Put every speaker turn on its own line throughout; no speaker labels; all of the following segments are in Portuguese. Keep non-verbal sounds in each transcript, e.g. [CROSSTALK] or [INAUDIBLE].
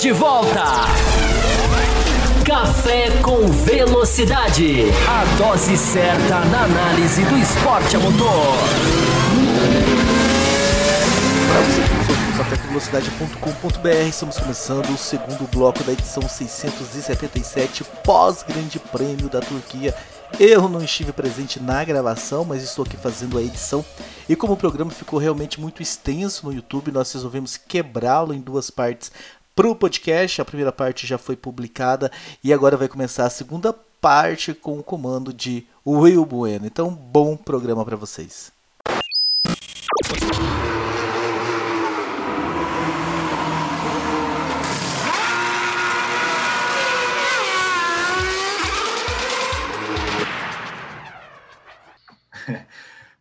de volta. Café com Velocidade. A dose certa na análise do esporte a motor.
Para você que nos ouve estamos começando o segundo bloco da edição 677 pós-Grande Prêmio da Turquia. Eu não estive presente na gravação, mas estou aqui fazendo a edição. E como o programa ficou realmente muito extenso no YouTube, nós resolvemos quebrá-lo em duas partes para o podcast. A primeira parte já foi publicada e agora vai começar a segunda parte com o comando de Will Bueno. Então, bom programa para vocês. [LAUGHS]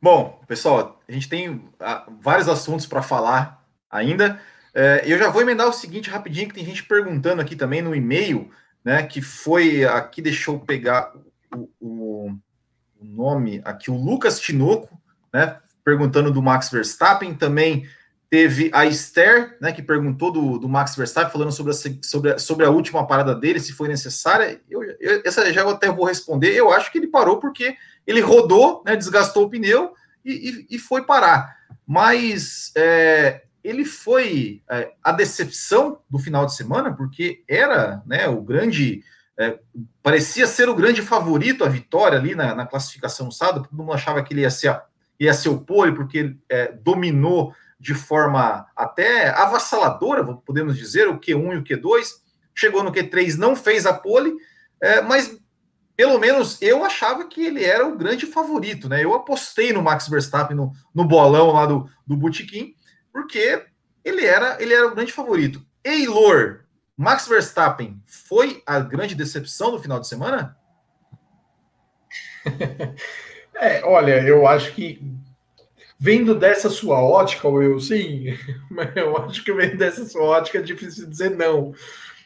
Bom, pessoal, a gente tem ah, vários assuntos para falar ainda. É, eu já vou emendar o seguinte rapidinho, que tem gente perguntando aqui também no e-mail, né? Que foi aqui, deixou eu pegar o, o, o, nome aqui, o Lucas Tinoco, né? Perguntando do Max Verstappen. Também teve a Esther, né? Que perguntou do, do Max Verstappen, falando sobre a, sobre, a, sobre a última parada dele, se foi necessária. Eu, eu, essa já até vou responder. Eu acho que ele parou porque ele rodou, né? Desgastou o pneu e, e, e foi parar. Mas é, ele foi é, a decepção do final de semana, porque era né, o grande. É, parecia ser o grande favorito à vitória ali na, na, classificação sábado, todo mundo achava que ele ia ser, ia ser o pole, porque ele é, dominou de forma até avassaladora, podemos dizer, o Q1 e o Q2, chegou no Q3, não fez a pole, é, mas pelo menos eu achava que ele era o grande favorito, né? Eu apostei no Max Verstappen no, no bolão lá do, do Botequim, porque ele era, ele era o grande favorito. Eilor, Max Verstappen foi a grande decepção do final de semana? [LAUGHS]
é, olha, eu acho que vendo dessa sua ótica, eu sim, mas [LAUGHS] eu acho que vendo dessa sua ótica é difícil dizer não.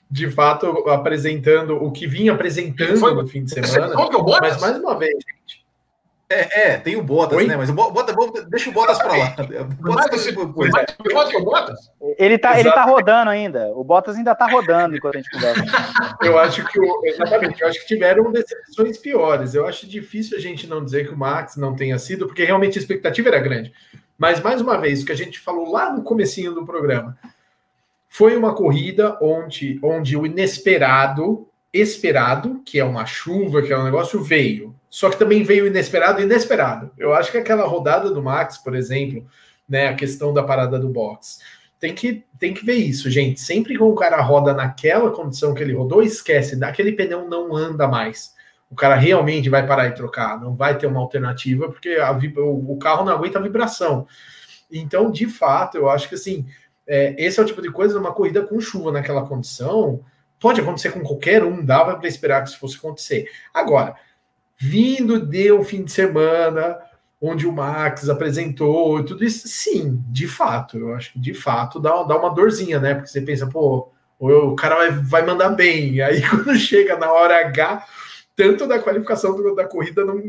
De fato, apresentando o que vinha apresentando foi, no fim de semana. Mas mais uma vez, gente,
é, é, tem o Bottas, Oi? né? Mas o Bottas, deixa o Bottas para lá. [LAUGHS] Bottas
que o Bottas? Ele tá, ele tá rodando ainda. O Bottas ainda tá rodando enquanto a gente conversa. [LAUGHS]
Eu acho que o, exatamente, eu acho que tiveram decepções piores. Eu acho difícil a gente não dizer que o Max não tenha sido, porque realmente a expectativa era grande. Mas mais uma vez, o que a gente falou lá no comecinho do programa, foi uma corrida onde, onde o inesperado, esperado, que é uma chuva, que é um negócio, veio só que também veio inesperado e inesperado. Eu acho que aquela rodada do Max, por exemplo, né, a questão da parada do box, tem que, tem que ver isso, gente. Sempre que o cara roda naquela condição que ele rodou, esquece, aquele pneu não anda mais. O cara realmente vai parar e trocar, não vai ter uma alternativa, porque a, o, carro não aguenta a vibração. Então, de fato, eu acho que assim, é, esse é o tipo de coisa, numa corrida com chuva naquela condição, pode acontecer com qualquer um, dava para esperar que isso fosse acontecer. Agora, vindo de um fim de semana onde o Max apresentou tudo isso, sim, de fato, eu acho que de fato dá, dá uma dorzinha, né? Porque você pensa, pô, o cara vai, vai mandar bem, aí [LAUGHS] quando chega na hora H, tanto da qualificação do, da corrida não,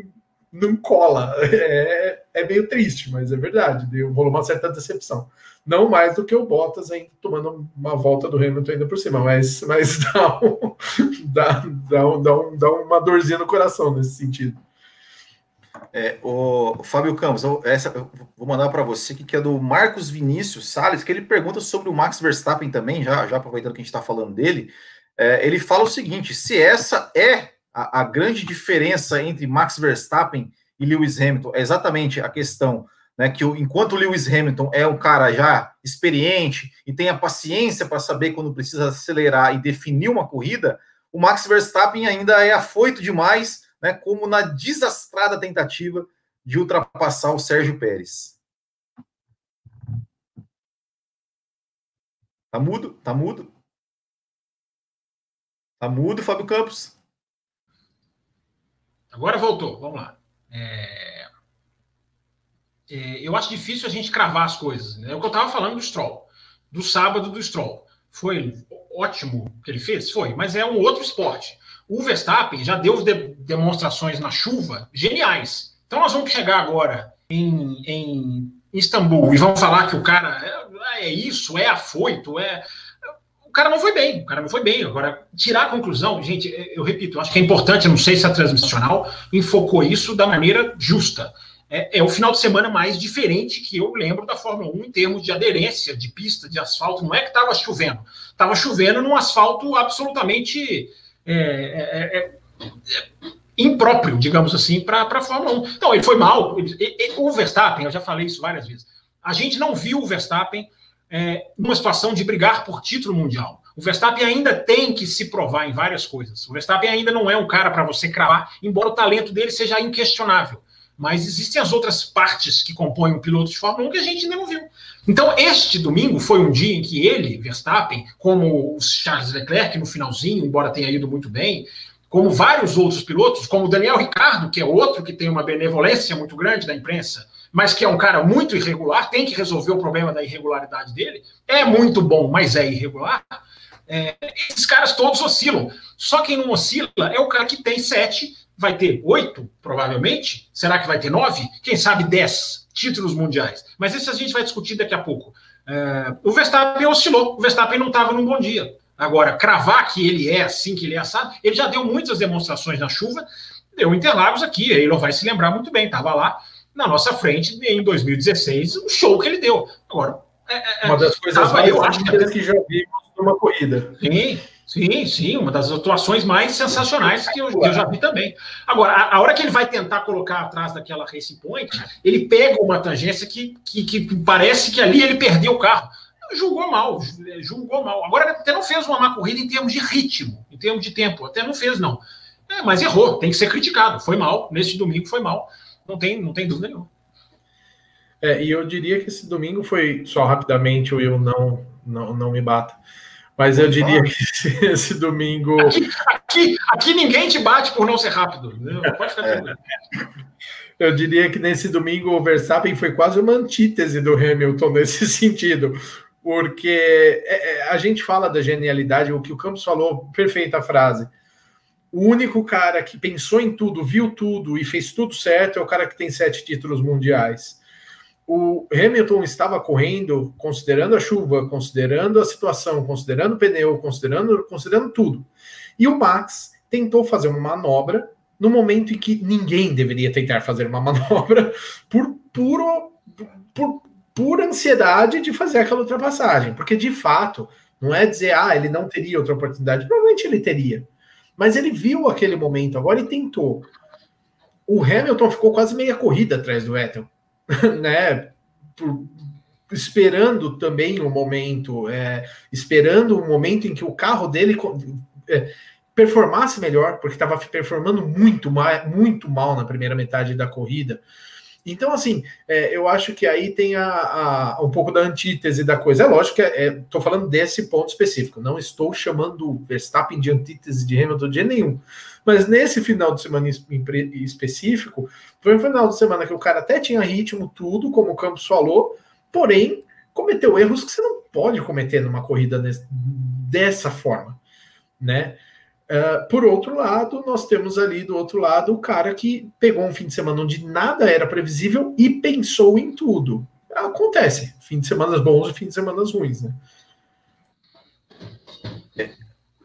não cola. É, é meio triste, mas é verdade, deu, rolou uma certa decepção. Não mais do que o Bottas ainda tomando uma volta do Hamilton ainda por cima, mas, mas [LAUGHS] dá, um, dá, dá, um, dá, um, dá uma dorzinha no coração nesse sentido.
É, o Fábio Campos, essa eu vou mandar para você que é do Marcos Vinícius Sales, que ele pergunta sobre o Max Verstappen também, já, já aproveitando que a gente está falando dele. É, ele fala o seguinte: se essa é a, a, grande diferença entre Max Verstappen e Lewis Hamilton, é exatamente a questão né, que o, enquanto Lewis Hamilton é um cara já experiente e tem a paciência para saber quando precisa acelerar e definir uma corrida, o Max Verstappen ainda é afoito demais, né, como na desastrada tentativa de ultrapassar o Sérgio Pérez. Tá mudo? Tá mudo? Tá mudo, Fábio Campos?
Agora voltou, vamos lá. É é, eu acho difícil a gente cravar as coisas. Né? É o que eu estava falando do Stroll, do sábado do Stroll. Foi ótimo que ele fez? Foi, mas é um outro esporte. O Verstappen já deu de demonstrações na chuva geniais. Então nós vamos chegar agora em, em Istambul e vamos falar que o cara é, é isso, é afoito, é. Cara não foi bem, o cara não foi bem. Agora, tirar a conclusão, gente, eu repito, eu acho que é importante, não sei se a transmissional enfocou isso da maneira justa. É, é, o final de semana mais diferente que eu lembro da Fórmula 1 em termos de aderência, de pista, de asfalto. Não é que estava chovendo, estava chovendo num asfalto absolutamente é, é, é, é impróprio, digamos assim, para a Fórmula 1. Então, ele foi mal. o Verstappen, eu já falei isso várias vezes, a gente não viu o Verstappen é, numa situação de brigar por título mundial. O Verstappen ainda tem que se provar em várias coisas. O Verstappen ainda não é um cara para você cravar, embora o talento dele seja inquestionável. Mas existem as outras partes que compõem o piloto de Fórmula 1 que a gente ainda não viu. Então, este domingo foi um dia em que ele, Verstappen, como o Charles Leclerc no finalzinho, embora tenha ido muito bem, como vários outros pilotos, como o Daniel Ricardo, que é outro que tem uma benevolência muito grande da imprensa, mas que é um cara muito irregular, tem que resolver o problema da irregularidade dele. É muito bom, mas é irregular. É, esses caras todos oscilam. Só quem não oscila é o cara que tem sete, vai ter oito, provavelmente. Será que vai ter nove? Quem sabe dez títulos mundiais. Mas isso a gente vai discutir daqui a pouco. É, o Verstappen oscilou. O Verstappen não estava num bom dia. Agora, cravar que ele é assim, que ele é assado, ele já deu muitas demonstrações na chuva, deu Interlagos aqui, ele não vai se lembrar muito bem, estava lá na nossa frente em 2016, um show que ele deu. Agora,
é, é, é uma das coisas mais eu acho que, que já vimos numa corrida.
Sim, sim, sim, uma das atuações mais sensacionais que eu, que eu já vi também. Agora, a, a, hora que ele vai tentar colocar atrás daquela Racing Point, ele pega uma tangência que, que, que parece que ali ele perdeu o carro julgou mal, julgou mal. Agora até não fez uma má corrida em termos de ritmo, em termos de tempo, até não fez, não. É, mas errou, tem que ser criticado. Foi mal, nesse domingo foi mal, não tem, não tem dúvida nenhuma.
É, e eu diria que esse domingo foi, só rapidamente, o Will não, não, não me bata. Mas eu diria que esse, [LAUGHS] esse domingo.
Aqui, aqui, aqui, ninguém te bate por não ser rápido. Pode ficar é.
Eu diria que nesse domingo o Verstappen foi quase uma antítese do Hamilton [LAUGHS] nesse sentido porque é, é, a gente fala da genialidade, o que o Campos falou, perfeita frase. O único cara que pensou em tudo, viu tudo e fez tudo certo é o cara que tem sete títulos mundiais. O Hamilton estava correndo, considerando a chuva, considerando a situação, considerando o pneu, considerando, considerando tudo. E o Max tentou fazer uma manobra no momento em que ninguém deveria tentar fazer uma [LAUGHS] manobra por puro por pura ansiedade de fazer aquela ultrapassagem, porque de fato não é dizer ah ele não teria outra oportunidade, provavelmente ele teria, mas ele viu aquele momento agora e tentou. O Hamilton ficou quase meia corrida atrás do Vettel, [LAUGHS] né? Por, esperando também o um momento, é, esperando um momento em que o carro dele é, performasse melhor, porque estava performando muito muito mal na primeira metade da corrida. Então, assim, é, eu acho que aí tem a, a, um pouco da antítese da coisa. É lógico que estou é, falando desse ponto específico. Não estou chamando Verstappen de antítese de Hamilton de nenhum. Mas nesse final de semana específico, foi um final de semana que o cara até tinha ritmo, tudo, como o Campos falou, porém cometeu erros que você não pode cometer numa corrida desse, dessa forma, né? Uh, por outro lado, nós temos ali do outro lado o cara que pegou um fim de semana onde nada era previsível e pensou em tudo. Acontece, fim de semanas bons e fim de semanas ruins, né?
É.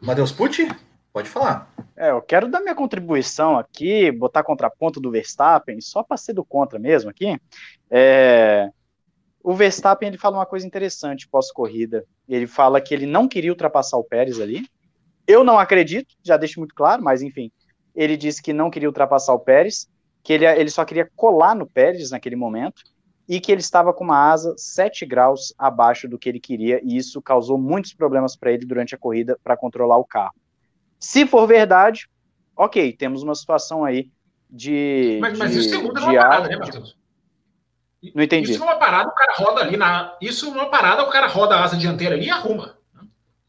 Matheus Pucci, pode falar.
É, eu quero dar minha contribuição aqui, botar contraponto do Verstappen, só para ser do contra mesmo aqui. É, o Verstappen ele fala uma coisa interessante pós-corrida. Ele fala que ele não queria ultrapassar o Pérez ali, eu não acredito, já deixo muito claro, mas enfim. Ele disse que não queria ultrapassar o Pérez, que ele, ele só queria colar no Pérez naquele momento, e que ele estava com uma asa 7 graus abaixo do que ele queria, e isso causou muitos problemas para ele durante a corrida para controlar o carro. Se for verdade, ok, temos uma situação aí de.
Mas, mas isso tem muita parada, né, Matheus?
Não entendi.
Isso numa parada, o cara roda ali na. Isso numa parada, o cara roda a asa dianteira ali e arruma.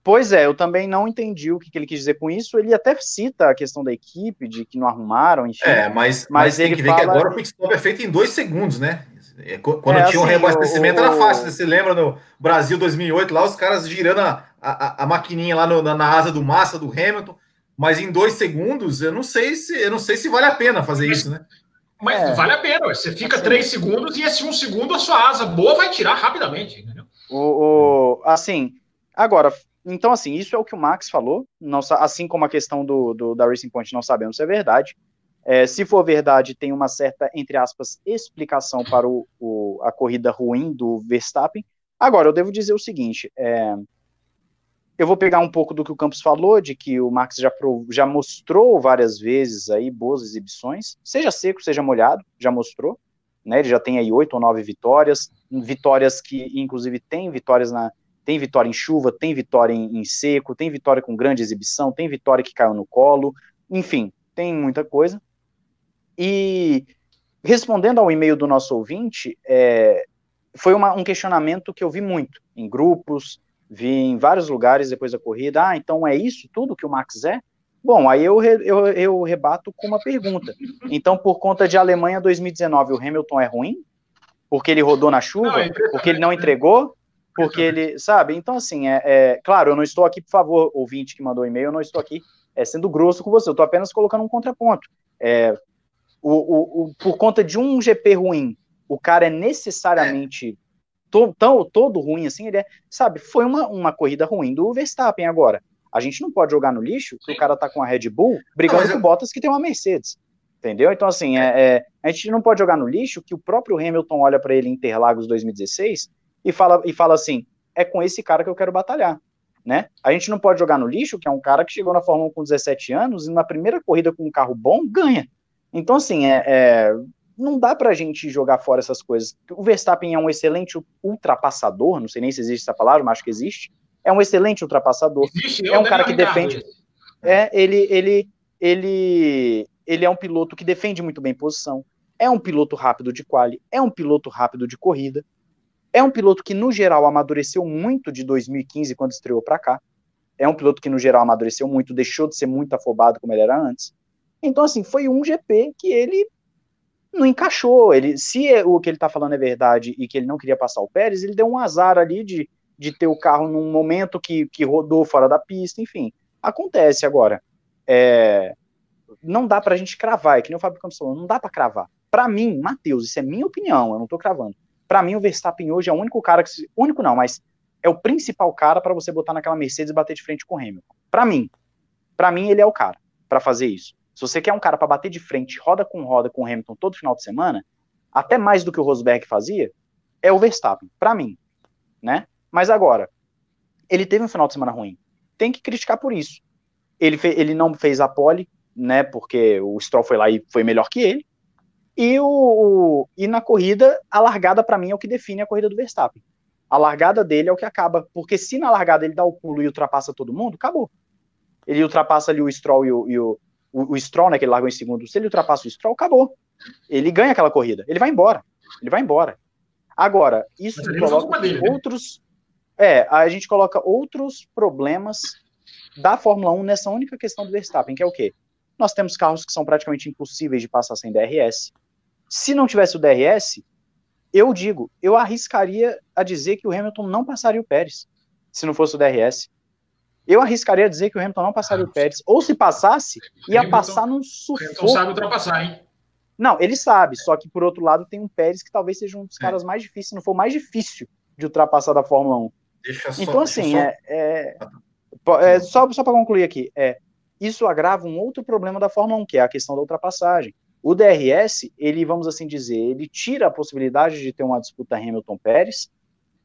Pois é, eu também não entendi o que, que, ele quis dizer com isso. Ele até cita a questão da equipe, de que não arrumaram, enfim.
É, mas, mas, mas tem que ver que agora o pit stop é feito em dois segundos, né? É, quando é, tinha assim, um reabastecimento o... era fácil. Você lembra no Brasil 2008, lá os caras girando a, a, a maquininha lá no, na, na, asa do Massa, do Hamilton, mas em dois segundos, eu não sei se eu não sei se vale a pena fazer mas, isso, né?
Mas é. vale a pena, você fica assim, três segundos e esse um segundo a sua asa boa vai tirar rapidamente, entendeu?
O, o, assim, agora, Então, assim, isso é o que o Max falou, não, assim como a questão do, do, da Racing Point não sabemos se é verdade. É, se for verdade, tem uma certa, entre aspas, explicação para o, o, a corrida ruim do Verstappen. Agora, eu devo dizer o seguinte: é, eu vou pegar um pouco do que o Campos falou, de que o Max já, já mostrou várias vezes aí boas exibições, seja seco, seja molhado, já mostrou. Né, ele já tem aí oito ou nove vitórias, vitórias que, inclusive, tem vitórias na, tem vitória em chuva, tem vitória em, em, seco, tem vitória com grande exibição, tem vitória que caiu no colo, enfim, tem muita coisa. E respondendo ao e-mail do nosso ouvinte, é, foi uma, um questionamento que eu vi muito em grupos, vi em vários lugares depois da corrida. Ah, então é isso tudo que o Max é? Bom, aí eu, eu, eu rebato com uma pergunta. Então, por conta de Alemanha 2019, o Hamilton é ruim? Porque ele rodou na chuva? Não, é porque ele não entregou? Porque ele, sabe? Então, assim, é, é, claro, eu não estou aqui, por favor, ouvinte que mandou e-mail, eu não estou aqui é, sendo grosso com você, eu estou apenas colocando um contraponto. É, o, o, o, por conta de um GP ruim, o cara é necessariamente to, tão, todo ruim assim, ele é, sabe, foi uma, uma corrida ruim do Verstappen agora. A gente não pode jogar no lixo que o cara tá com a Red Bull brigando não, com eu... Bottas que tem uma Mercedes. Entendeu? Então, assim, é, é, a gente não pode jogar no lixo que o próprio Hamilton olha para ele em Interlagos 2016 e fala, e fala assim: é com esse cara que eu quero batalhar. Né? A gente não pode jogar no lixo, que é um cara que chegou na Fórmula 1 com 17 anos e na primeira corrida com um carro bom ganha. Então, assim, é, é, não dá pra gente jogar fora essas coisas. O Verstappen é um excelente ultrapassador, não sei nem se existe essa palavra, mas acho que existe. É um excelente ultrapassador. Existe, é um cara que defende. É, ele, ele, ele, ele é um piloto que defende muito bem posição. É um piloto rápido de quali, é um piloto rápido de corrida. É um piloto que, no geral, amadureceu muito de 2015, quando estreou para cá. É um piloto que, no geral, amadureceu muito, deixou de ser muito afobado como ele era antes. Então, assim, foi um GP que ele não encaixou. Ele, se é, o que ele está falando é verdade e que ele não queria passar o Pérez, ele deu um azar ali de, de ter o carro num momento que, que rodou fora da pista, enfim. Acontece agora. É, não dá para a gente cravar, é que nem o Fábio Campos falou, não dá para cravar. Para mim, Matheus, isso é minha opinião, eu não estou cravando. Para mim, o Verstappen hoje é o único cara que. Único não, mas é o principal cara para você botar naquela Mercedes e bater de frente com o Hamilton. Para mim. Para mim, ele é o cara para fazer isso. Se você quer um cara para bater de frente, roda com roda com o Hamilton todo final de semana, até mais do que o Rosberg fazia, é o Verstappen, para mim, né? Mas agora, ele teve um final de semana ruim. Tem que criticar por isso. Ele, ele não fez a pole, né? Porque o Stroll foi lá e foi melhor que ele. E, o, e na corrida, a largada para mim é o que define a corrida do Verstappen. A largada dele é o que acaba, porque se na largada ele dá o pulo e ultrapassa todo mundo, acabou. Ele ultrapassa ali o Stroll e o, e o, o, o Stroll, né, que ele largou em segundo, se ele ultrapassa o Stroll, acabou. Ele ganha aquela corrida. Ele vai embora. Ele vai embora. Agora, isso coloca dele, né? outros. É, a gente coloca outros problemas da Fórmula 1 nessa única questão do Verstappen, que é o quê? Nós temos carros que são praticamente impossíveis de passar sem DRS. Se não tivesse o DRS, eu digo, eu arriscaria a dizer que o Hamilton não passaria o Pérez, se não fosse o DRS. Eu arriscaria dizer que o Hamilton não passaria ah, o Pérez. Ou se passasse, ia Hamilton, passar num sufoco. O Hamilton
sabe ultrapassar, hein?
Não, ele sabe. Só que, por outro lado, tem um Pérez que talvez seja um dos é. caras mais difíceis, se não for mais difícil de ultrapassar da Fórmula 1. Deixa só, então, assim, só... É, é, é, só, só para concluir aqui, é, isso agrava um outro problema da Fórmula 1, que é a questão da ultrapassagem. O DRS, ele, vamos assim dizer, ele tira a possibilidade de ter uma disputa Hamilton-Pérez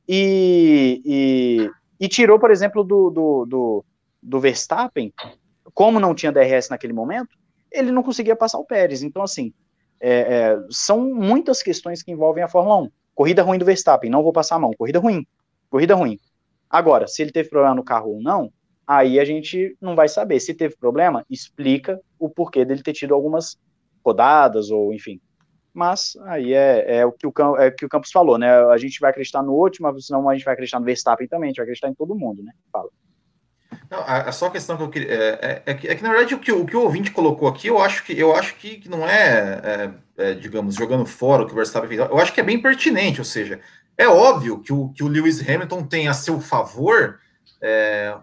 e, e, e tirou, por exemplo, do, do, do, do, Verstappen, como não tinha DRS naquele momento, ele não conseguia passar o Pérez. Então, assim, é, é, são muitas questões que envolvem a Fórmula 1. Corrida ruim do Verstappen, não vou passar a mão. Corrida ruim, corrida ruim. Agora, se ele teve problema no carro ou não, aí a gente não vai saber. Se teve problema, explica o porquê dele ter tido algumas rodadas, ou enfim, mas aí é, é, o que o, é o que o Campos falou, né? A gente vai acreditar no último, senão a gente vai acreditar no Verstappen também, a gente vai acreditar em todo mundo, né? Fala.
Não, a, a só questão que eu queria. É, é, é, que, é, que, na verdade, o que, o que o ouvinte colocou aqui, eu acho que, eu acho que, que não é, é, é digamos, jogando fora o que o Verstappen fez. Eu acho que é bem pertinente, ou seja, é óbvio que o, que o Lewis Hamilton tem a seu favor é,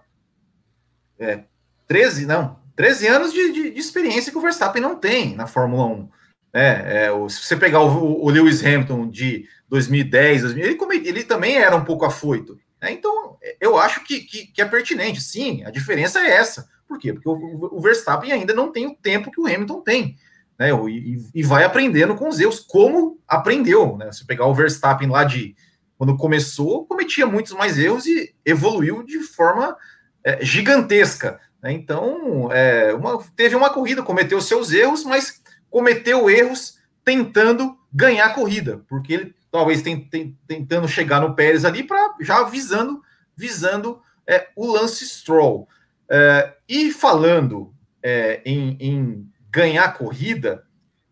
13, não, 13 anos de, de, de experiência que o Verstappen não tem na Fórmula 1. É, é, se você pegar o, o, Lewis Hamilton de 2010, 2000, ele, ele também era um pouco afoito. Né? Então, eu acho que, que, que, é pertinente. Sim, a diferença é essa. Por quê? Porque o, o Verstappen ainda não tem o tempo que o Hamilton tem. Né? E, e vai aprendendo com os erros, como aprendeu. Né? Se pegar o Verstappen lá de quando começou, cometia muitos mais erros e evoluiu de forma é, gigantesca. Né? Então, é, uma, teve uma corrida, cometeu seus erros, mas cometeu erros tentando ganhar a corrida, porque ele talvez tem, tem, tentando chegar no Pérez ali para já visando visando é, o Lance Stroll. É, e falando é, em, em, ganhar a corrida,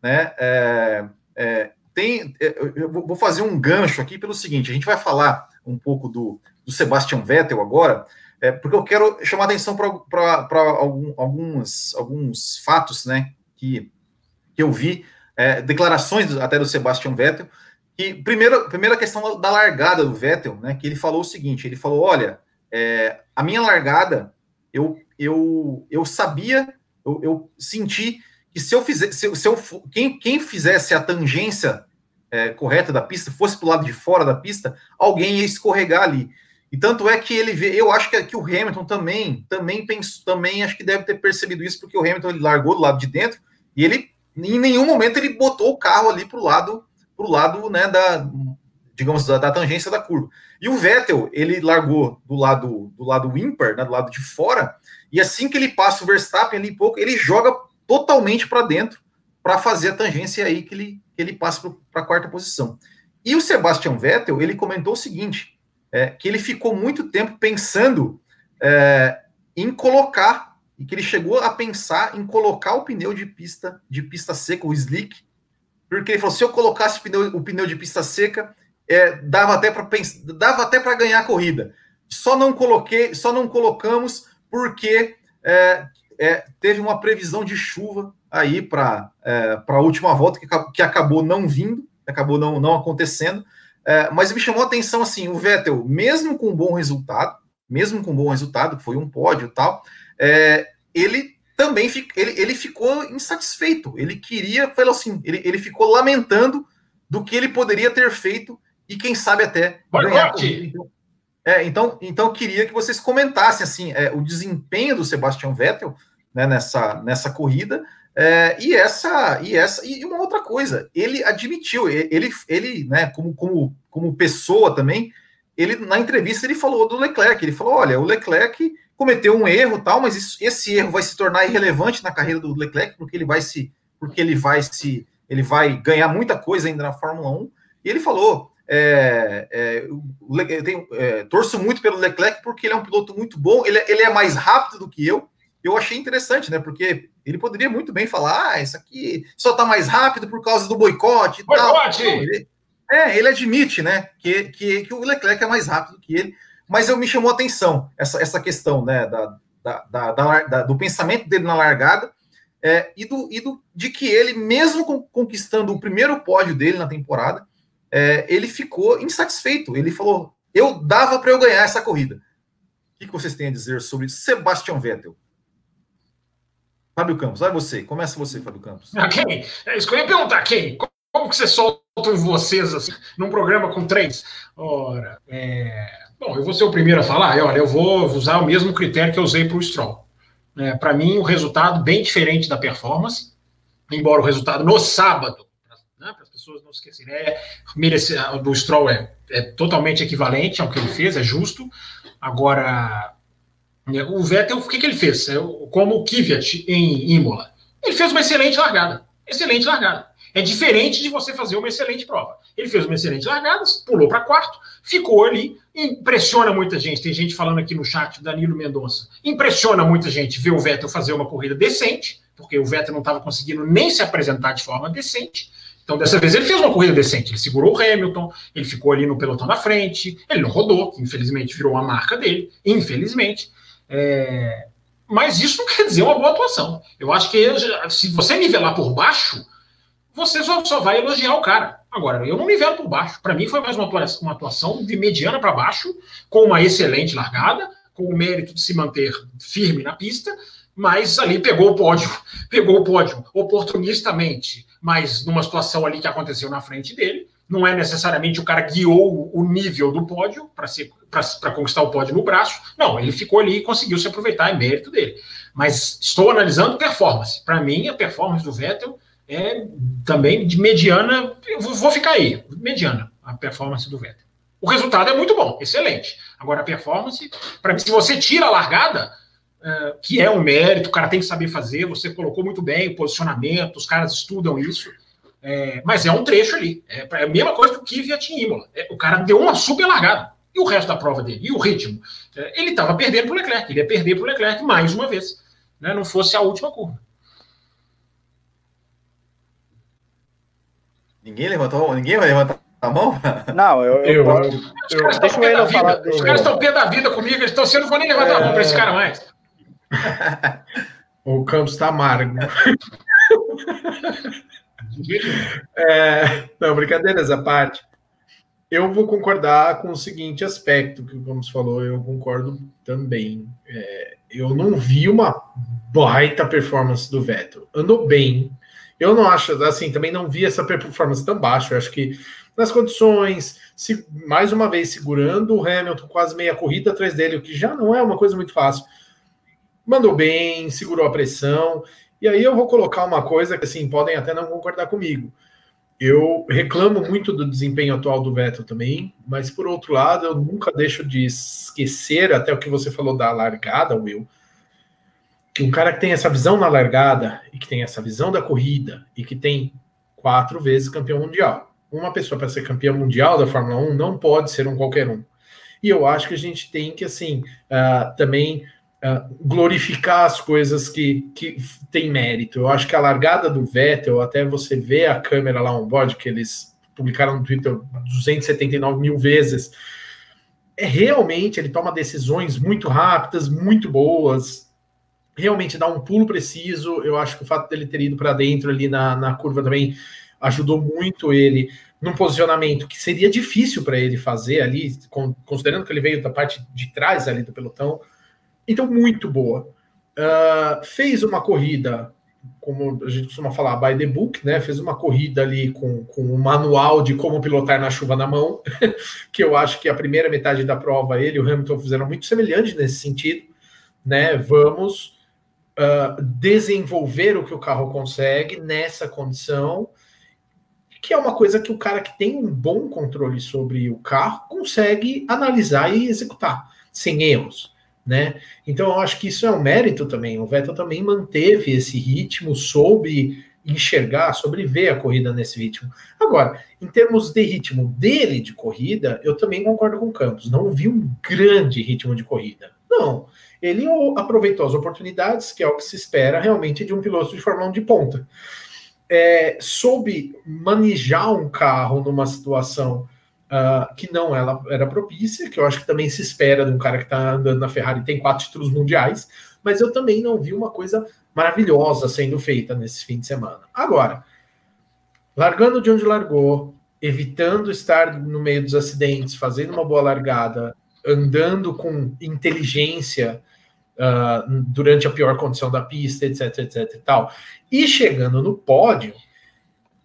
né? É, é, tem, eu vou fazer um gancho aqui pelo seguinte: a gente vai falar um pouco do, do Sebastian Vettel agora, é, porque eu quero chamar atenção para algum, alguns, alguns fatos né, que, que eu vi, é, declarações até do Sebastian Vettel. Que, primeiro, primeira questão da largada do Vettel, né, que ele falou o seguinte: ele falou, olha, é, a minha largada, eu, eu, eu sabia, eu, eu senti que se eu fizesse, se, se eu, quem, quem fizesse a tangência é, correta da pista, fosse para o lado de fora da pista, alguém ia escorregar ali. E tanto é que ele vê, eu acho que, que o Hamilton também, também penso, também acho que deve ter percebido isso, porque o Hamilton ele largou do lado de dentro e ele, em nenhum momento, ele botou o carro ali para o lado, pro lado, né, da, digamos, da, da, tangência da curva. E o Vettel, ele largou do lado, do lado ímpar, né, do lado de fora, e assim que ele passa o Verstappen ali pouco, ele joga totalmente para dentro para fazer a tangência aí que ele, que ele passa para a quarta posição. E o Sebastian Vettel, ele comentou o seguinte, é, que ele ficou muito tempo pensando é, em colocar, e que ele chegou a pensar em colocar o pneu de pista de pista seca, o slick, porque ele falou, se eu colocasse o pneu, o pneu de pista seca, é, dava até para dava até para ganhar a corrida. Só não coloquei, só não colocamos porque é, é, teve uma previsão de chuva aí para é, a última volta que, que acabou não vindo, acabou não, não acontecendo. É, mas me chamou a atenção assim, o Vettel, mesmo com um bom resultado, mesmo com um bom resultado, que foi um pódio e tal, é, ele também ele, ele ficou insatisfeito. Ele queria, falou assim, ele, ele ficou lamentando do que ele poderia ter feito e quem sabe até ganhar então, é, então, então queria que vocês comentassem assim é, o desempenho do Sebastian Vettel né, nessa, nessa corrida é, e essa e essa e uma outra coisa, ele admitiu, ele ele, né, como, como, como pessoa também, ele na entrevista ele falou do Leclerc, ele falou, olha, o Leclerc cometeu um erro, tal, mas isso, esse erro vai se tornar irrelevante na carreira do Leclerc porque ele vai se porque ele vai se ele vai ganhar muita coisa ainda na Fórmula 1. E ele falou, é, é, eu tenho, é, torço muito pelo Leclerc porque ele é um piloto muito bom, ele, é, ele é mais rápido do que eu, eu achei interessante, né? Porque ele poderia muito bem falar: ah, isso aqui só tá mais rápido por causa do boicote e boicote. tal. Ele, é, ele admite, né, que, que, que, o Leclerc é mais rápido que ele, mas eu me chamou a atenção essa, essa questão, né, da, da, da, da do pensamento dele na largada é, e, do, e do, de que ele, mesmo conquistando o primeiro pódio dele na temporada, é, ele ficou insatisfeito. Ele falou: eu dava para eu ganhar essa corrida. O que vocês têm a dizer sobre Sebastian Vettel? Fábio Campos, vai você. Começa você, Fábio Campos.
Ah, quem? É isso que eu ia perguntar, quem? Como que você solta vocês assim, num programa com três? Ora, é... bom, eu vou ser o primeiro a falar. Olha, eu vou usar o mesmo critério que eu usei para o Stroll. É, para mim, o resultado bem diferente da performance, embora o resultado no sábado, né, para as pessoas não esquecerem, é, merece, do Stroll é, é totalmente equivalente ao que ele fez, é justo. Agora, o Vettel, o que, que ele fez? É, como o Kvyat em Imola. Ele fez uma excelente largada. Excelente largada. É diferente de você fazer uma excelente prova. Ele fez uma excelente largada, pulou para quarto, ficou ali, impressiona muita gente. Tem gente falando aqui no chat, Danilo Mendonça. Impressiona muita gente ver o Vettel fazer uma corrida decente, porque o Vettel não estava conseguindo nem se apresentar de forma decente. Então, dessa vez, ele fez uma corrida decente. Ele segurou o Hamilton, ele ficou ali no pelotão da frente, ele não rodou, que infelizmente virou uma marca dele, infelizmente. É, mas isso não quer dizer uma boa atuação. Eu acho que se você nivelar por baixo, você só, só vai elogiar o cara. Agora, eu não nivelo por baixo. Para mim, foi mais uma atuação, uma atuação de mediana para baixo, com uma excelente largada, com o mérito de se manter firme na pista, mas ali pegou o pódio, [LAUGHS] pegou o pódio oportunistamente, mas numa situação ali que aconteceu na frente dele, não é necessariamente o cara guiou o nível do pódio para conquistar o pódio no braço. Não, ele ficou ali e conseguiu se aproveitar, é mérito dele. Mas estou analisando performance. Para mim, a performance do Vettel é também de mediana. Eu vou ficar aí, mediana, a performance do Vettel. O resultado é muito bom, excelente. Agora, a performance, para mim, se você tira a largada, uh, que é um mérito, o cara tem que saber fazer, você colocou muito bem o posicionamento, os caras estudam isso. É, mas é um trecho ali. É, é a mesma coisa que o Kvyat em Imola. É, o cara deu uma super largada. E o resto da prova dele? E o ritmo? É, ele estava perdendo para o Leclerc. Ele ia perder para o Leclerc mais uma vez. Né, não fosse a última curva.
Ninguém levantou, ninguém vai levantar a mão?
Não, eu. eu, eu,
eu deixa ele falar. Os caras estão pé da vida comigo, eles estão sendo, não vou nem levantar a mão para esse cara mais. [LAUGHS]
o Campos está amargo. [LAUGHS] É, não, brincadeiras à parte. Eu vou concordar com o seguinte aspecto que o Gomes falou, eu concordo também. É, eu não vi uma baita performance do Vettel. Andou bem. Eu não acho, assim, também não vi essa performance tão baixa. Eu acho que nas condições, se, mais uma vez segurando o Hamilton quase meia corrida atrás dele, o que já não é uma coisa muito fácil. Mandou bem, segurou a pressão. E aí eu vou colocar uma coisa que, assim, podem até não concordar comigo. Eu reclamo muito do desempenho atual do Vettel também, mas por outro lado, eu nunca deixo de esquecer até o que você falou da largada, Will, que um cara que tem essa visão na largada e que tem essa visão da corrida e que tem quatro vezes campeão mundial. Uma pessoa para ser campeão mundial da Fórmula 1 não pode ser um qualquer um. E eu acho que a gente tem que, assim, uh, também glorificar as coisas que, que tem mérito. Eu acho que a largada do Vettel, até você ver a câmera lá on board, que eles publicaram no Twitter 279 mil vezes, é realmente ele toma decisões muito rápidas, muito boas, realmente dá um pulo preciso. Eu acho que o fato dele ter ido para dentro ali na, na curva também ajudou muito ele num posicionamento que seria difícil para ele fazer ali, considerando que ele veio da parte de trás ali do pelotão. Então, muito boa. Uh, fez uma corrida, como a gente costuma falar, by the book, né? Fez uma corrida ali com, com um manual de como pilotar na chuva na mão, [LAUGHS] que eu acho que a primeira metade da prova ele e o Hamilton fizeram muito semelhante nesse sentido, né? Vamos uh, desenvolver o que o carro consegue nessa condição, que é uma coisa que o cara que tem um bom controle sobre o carro consegue analisar e executar sem erros né? Então eu acho que isso é um mérito também. O Vettel também manteve esse ritmo, soube enxergar, sobreviver a corrida nesse ritmo. Agora, em termos de ritmo dele de corrida, eu também concordo com o Campos. Não vi um grande ritmo de corrida. Não. Ele aproveitou as oportunidades, que é o que se espera realmente de um piloto de Fórmula 1 de ponta. É, soube manejar um carro numa situação uh, que não ela era propícia, que eu acho que também se espera de um cara que está andando na Ferrari e tem quatro títulos mundiais, mas eu também não vi uma coisa maravilhosa sendo feita nesse fim de semana. Agora, largando de onde largou, evitando estar no meio dos acidentes, fazendo uma boa largada, andando com inteligência uh, durante a pior condição da pista, etc, etc e tal, e chegando no pódio,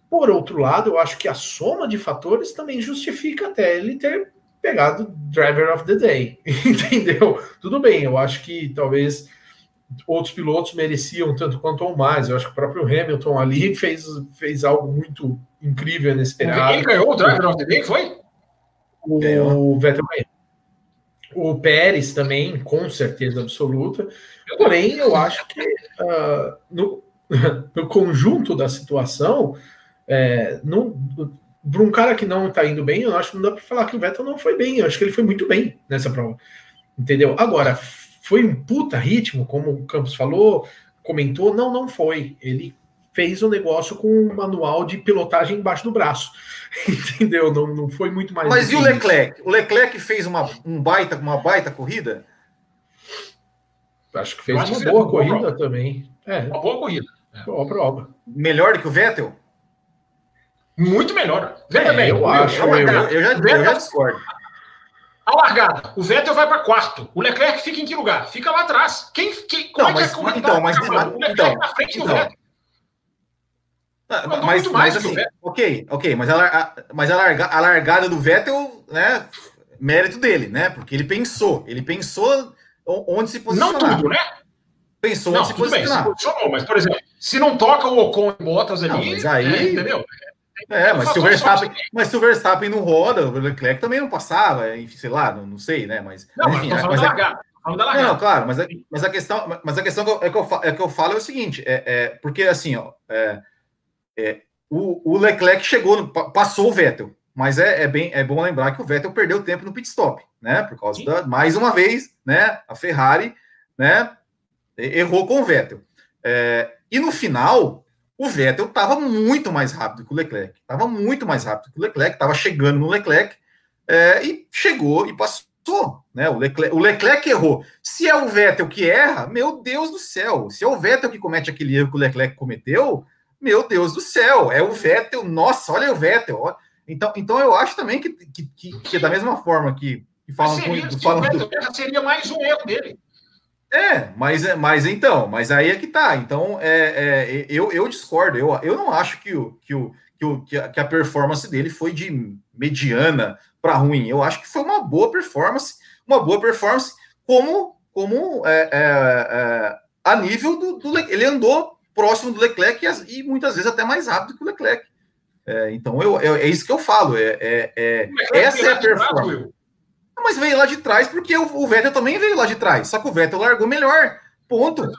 por outro lado, eu acho que a soma de fatores também justifica até ele ter pegado Driver of the Day, [LAUGHS] entendeu? Tudo bem, eu acho que talvez outros pilotos mereciam tanto quanto ou mais. Eu acho que o próprio Hamilton ali [LAUGHS] fez, fez algo muito incrível, inesperado.
Quem ganhou o Driver of the Day foi?
O, o Vettel O Pérez também, com certeza absoluta. Porém, eu acho que uh, no, [LAUGHS] no conjunto da situação, é, não, para um cara que não está indo bem, eu acho que não dá para falar que o Vettel não foi bem. Eu acho que ele foi muito bem nessa prova. Entendeu? Agora, foi um puta ritmo, como o Campos falou, comentou. Não, não foi. Ele fez o um negócio com um manual de pilotagem embaixo do braço. [LAUGHS] Entendeu? Não, não foi muito mais.
Mas e o Leclerc? O Leclerc fez uma, um baita, uma baita corrida?
Acho que fez uma boa corrida também.
É. Uma boa corrida.
É. Boa prova.
Melhor do que o Vettel?
Muito melhor.
Veja é, bem, eu acho. Eu, eu,
já, eu já discordo.
A largada, o Vettel vai para quarto. O Leclerc fica em que lugar? Fica lá atrás. Quem, quem,
não, é mas, é então, mas, mas,
o Leclerc
então,
na frente
então,
do Vettel.
Ah, Mas, mas
que
assim, ok, ok, mas, a, a- mas a, larga- a largada do Vettel, né, mérito dele, né, porque ele pensou, ele pensou onde se
Não
posicionar.
tudo, né?
Pensou
Não,
onde se
tudo bem, se
posicionar.
posicionou, mas, por exemplo, se não toca o Ocon e Bottas ali,
Não, aí-
é, entendeu?
É, mas se, o Verstappen,
sorte.
mas se o Verstappen não roda, o Leclerc também não passava, enfim, sei lá, não, não sei, né, mas...
Não, mas
enfim,
falando
mas é-
tô falando da
Não, claro, mas a, mas a questão, mas a questão que eu, é que eu, fa- é que eu falo é o seguinte, é, é porque assim, ó, é, é, o, o Leclerc chegou, passou o Vettel, mas é, é bem é bom lembrar que o Vettel perdeu tempo no pit stop, né? Por causa
Sim.
da mais uma vez, né? A Ferrari, né? Errou com o Vettel. É, e no final, o Vettel estava muito mais rápido que o Leclerc, estava muito mais rápido que o Leclerc, estava chegando no Leclerc é, e chegou e passou, né? O Leclerc, o Leclerc errou. Se é o Vettel que erra, meu Deus do céu. Se é o Vettel que comete aquele erro que o Leclerc cometeu, meu Deus do céu. É o Vettel. Nossa, olha o Vettel. ó. Então, então eu acho também que, que, que, que da mesma forma que, que falam,
seria,
com- falam
o
do,
seria mais um erro dele.
É, mas, é- mas então, mas aí é que tá. Então, é, é, eu, eu discordo. Eu, eu não acho que, o, que, o, que, o, que, a, que a performance dele foi de mediana para ruim. Eu acho que foi uma boa performance, uma boa performance como, como é, é, é, a nível do, do Le- Ele andou próximo do Leclerc e, e muitas vezes até mais rápido que o Leclerc. É, então, eu, eu- é isso que eu falo. É, essa é a performance. Mas veio lá de trás porque o, o Vettel também veio lá de trás. Só que o Vettel largou melhor. Ponto.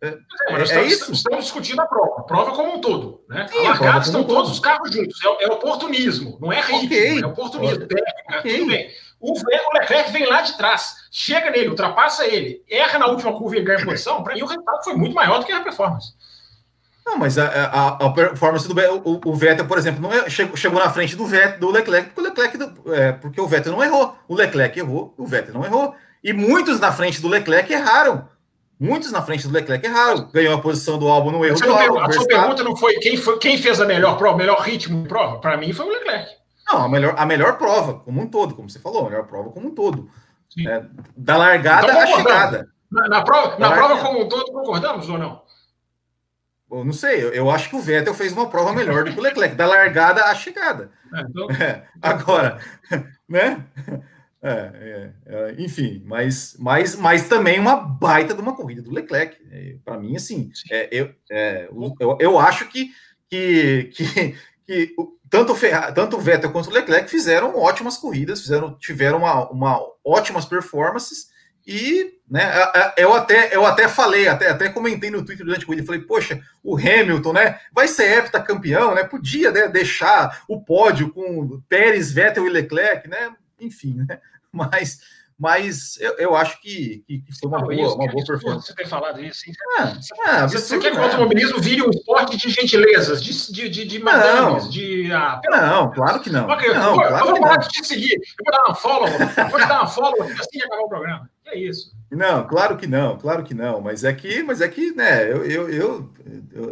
É, mas
É
estamos,
isso?
estamos discutindo a prova, a prova como um todo. Né?
Sim,
a
a prova
largada
como
estão
todo.
todos os carros juntos. É, é oportunismo, não é ritmo,
Ok.
é oportunismo. técnica,
Ok.
Tudo bem. O, o Leclerc vem lá de trás, chega nele, ultrapassa ele, erra na última curva e ganha posição. Para mim, o resultado foi muito maior do que a performance.
Não, mas a, a, a performance do Vettel, o, o Vettel, por exemplo, não é- chegou, chegou na frente do Vettel, do Leclerc, porque o Leclerc, do- é, porque o Vettel não errou. O Leclerc errou, o Vettel não errou. E muitos na frente do Leclerc erraram. Muitos na frente do Leclerc erraram. Ganhou a posição do álbum no erro
não
álbum.
a sua pergunta não foi quem, foi quem fez a melhor prova, o melhor ritmo de prova? Para mim, foi o Leclerc.
Não, a melhor, a melhor prova, como um todo, como você falou, a melhor prova como um todo. É, da largada
Então,
à chegada.
Na, na prova, na
Largada.
prova como um todo, concordamos ou não?
Eu não sei, eu, eu acho que o Vettel fez uma prova melhor do que o Leclerc, da largada à chegada.
É, então, [LAUGHS]
É, agora, né? É, é, é, enfim, mas, mas, mas também uma baita de uma corrida do Leclerc. Para mim, assim, é, eu, é, eu, eu acho que, que, que, que tanto, o Ferra- tanto o Vettel quanto o Leclerc fizeram ótimas corridas, fizeram, tiveram uma, uma ótimas performances. E né, eu, até, eu até falei, até, até comentei no Twitter durante a corrida, falei, poxa, o Hamilton, né? Vai ser heptacampeão, né? Podia né, deixar o pódio com Pérez, Vettel e Leclerc, né? Enfim, né? [LAUGHS] Mas, mas eu, eu acho que, que que foi uma boa,
isso,
uma
que
boa
absurdo
performance.
Você tem falado isso. hein?
É, é,
Você,
absurdo,
você quer que o
né?
automobilismo vire um esporte de gentilezas, de, de, de, de madames, de. Ah,
Não, claro que não.
Ok,
Não,
eu
claro
vou parar
não.
de te seguir. Eu vou dar uma follow. eu vou te dar uma follow assim que acabar o programa. É isso.
Não, claro que não, claro que não. Mas é que, mas é que, né? Eu, eu, eu,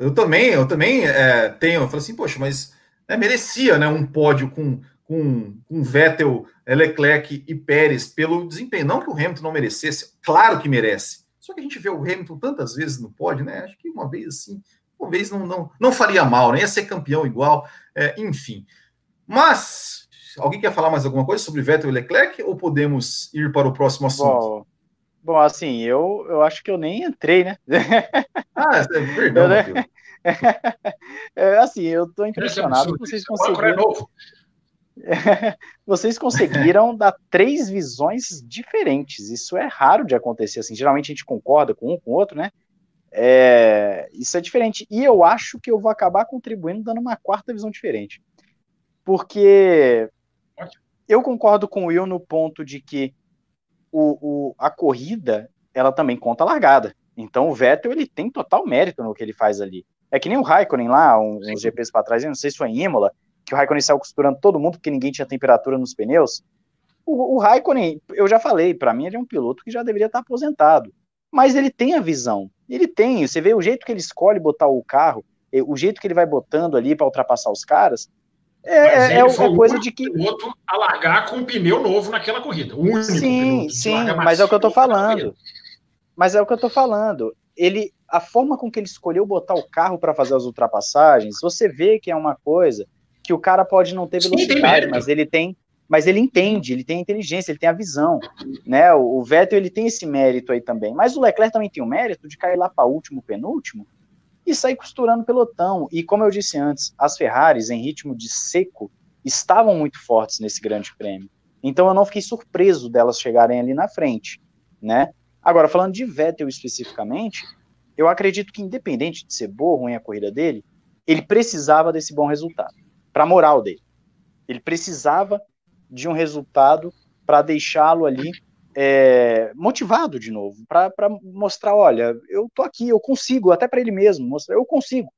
eu, também, eu também é, tenho. Eu falo assim, poxa, mas né, merecia, né? Um pódio com com, com Vettel, Leclerc e Pérez pelo desempenho. Não que o Hamilton não merecesse, claro que merece. Só que a gente vê o Hamilton tantas vezes no pódio, né? Acho que uma vez assim, uma vez não, não, não faria mal, né? Ia ser campeão igual, é, enfim. Mas alguém quer falar mais alguma coisa sobre Vettel e Leclerc ou podemos ir para o próximo assunto?
Bom, bom, assim, eu, eu acho que eu nem entrei, né? [LAUGHS]
Ah, perdão,
Eu, né? [LAUGHS] É, assim, eu tô
é
impressionado que vocês
é
conseguiram.
novo. [LAUGHS]
vocês conseguiram dar três visões diferentes. Isso é raro de acontecer assim. Geralmente a gente concorda com um, com o outro, né? É, isso é diferente. E eu acho que eu vou acabar contribuindo dando uma quarta visão diferente. Porque. Eu concordo com o Will no ponto de que o, o- a corrida ela também conta a largada. Então o Vettel ele tem total mérito no que ele faz ali. É que nem o Raikkonen lá, um- uns GPs para trás, eu não sei se foi em Imola, que o Raikkonen saiu costurando todo mundo porque ninguém tinha temperatura nos pneus. O, o Raikkonen, eu já falei, para mim ele é um piloto que já deveria estar aposentado. Mas ele tem a visão. Ele tem. Você vê o jeito que ele escolhe botar o carro, o jeito que ele vai botando ali para ultrapassar os caras. É, é, é
o
coisa de que.
piloto a largar com um pneu novo naquela corrida. O único
Sim, sim, mas é o que eu tô falando. Mas é o que eu tô falando. Ele, a forma com que ele escolheu botar o carro para fazer as ultrapassagens, você vê que é uma coisa que o cara pode não ter velocidade, Sim, mas ele tem, mas ele entende, ele tem inteligência, ele tem a visão, né? O, o Vettel ele tem esse mérito aí também, mas o Leclerc também tem o mérito de cair lá para último, penúltimo e sair costurando pelotão. E como eu disse antes, as Ferraris em ritmo de seco estavam muito fortes nesse Grande Prêmio. Então eu não fiquei surpreso delas chegarem ali na frente, né? Agora falando de Vettel especificamente, eu acredito que, independente de ser boa ou ruim a corrida dele, ele precisava desse bom resultado, para a moral dele. Ele precisava de um resultado para deixá-lo ali é, motivado de novo, para mostrar: olha, eu tô aqui, eu consigo, até para ele mesmo, mostrar: eu consigo,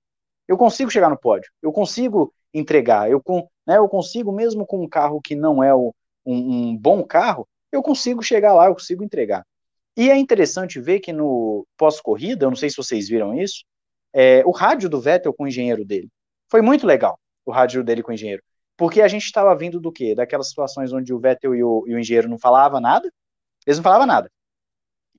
eu consigo chegar no pódio, eu consigo entregar, eu, né, eu consigo, mesmo com um carro que não é o, um, um bom carro, eu consigo chegar lá, eu consigo entregar. E é interessante ver que no pós-corrida, eu não sei se vocês viram isso, é, o rádio do Vettel com o engenheiro dele. Foi muito legal, o rádio dele com o engenheiro. Porque a gente estava vindo do quê? Daquelas situações onde o Vettel e o, e o engenheiro não falavam nada, eles não falavam nada.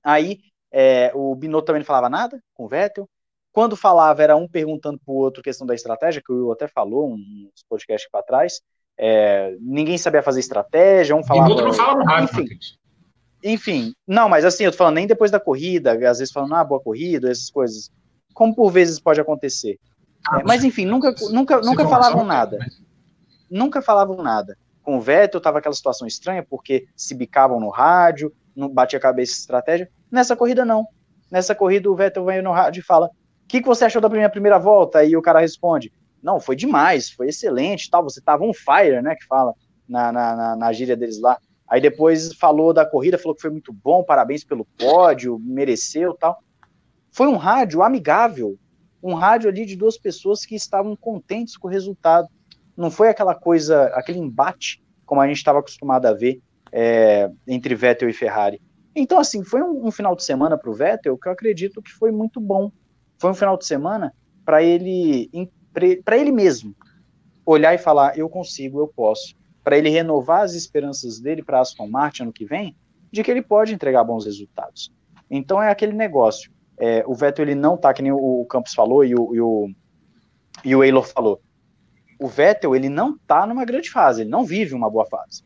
Aí é, o Binotto também não falava nada com o Vettel. Quando falava, era um perguntando para o outro questão da estratégia, que o Will até falou uns podcasts para trás. É, ninguém sabia fazer estratégia, um falava. Binotto
não fala no rádio,
enfim, enfim, não, mas assim, eu tô falando nem depois da corrida, às vezes falando, ah, boa corrida, essas coisas. Como por vezes pode acontecer. Ah, é, mas enfim, nunca, nunca, nunca falavam nada. Nunca falavam nada. Com o Vettel tava aquela situação estranha, porque se bicavam no rádio, não batia a cabeça estratégia. Nessa corrida, não. Nessa corrida, o Vettel vem no rádio e fala: O que, que você achou da minha primeira volta? E o cara responde: Não, foi demais, foi excelente, tal. Você tava on fire, né? Que fala na, na, na, na gíria deles lá. Aí depois falou da corrida, falou que foi muito bom, parabéns pelo pódio, mereceu tal. Foi um rádio amigável, um rádio ali de duas pessoas que estavam contentes com o resultado. Não foi aquela coisa, aquele embate como a gente estava acostumado a ver é, entre Vettel e Ferrari. Então, assim, foi um, um final de semana para o Vettel que eu acredito que foi muito bom. Foi um final de semana para ele, para ele mesmo olhar e falar: eu consigo, eu posso para ele renovar as esperanças dele para Aston Martin ano que vem, de que ele pode entregar bons resultados. Então é aquele negócio. É, o Vettel ele não tá, que nem o, Campos falou e o, e o, e o Eylor falou. O Vettel ele não tá numa grande fase, ele não vive uma boa fase.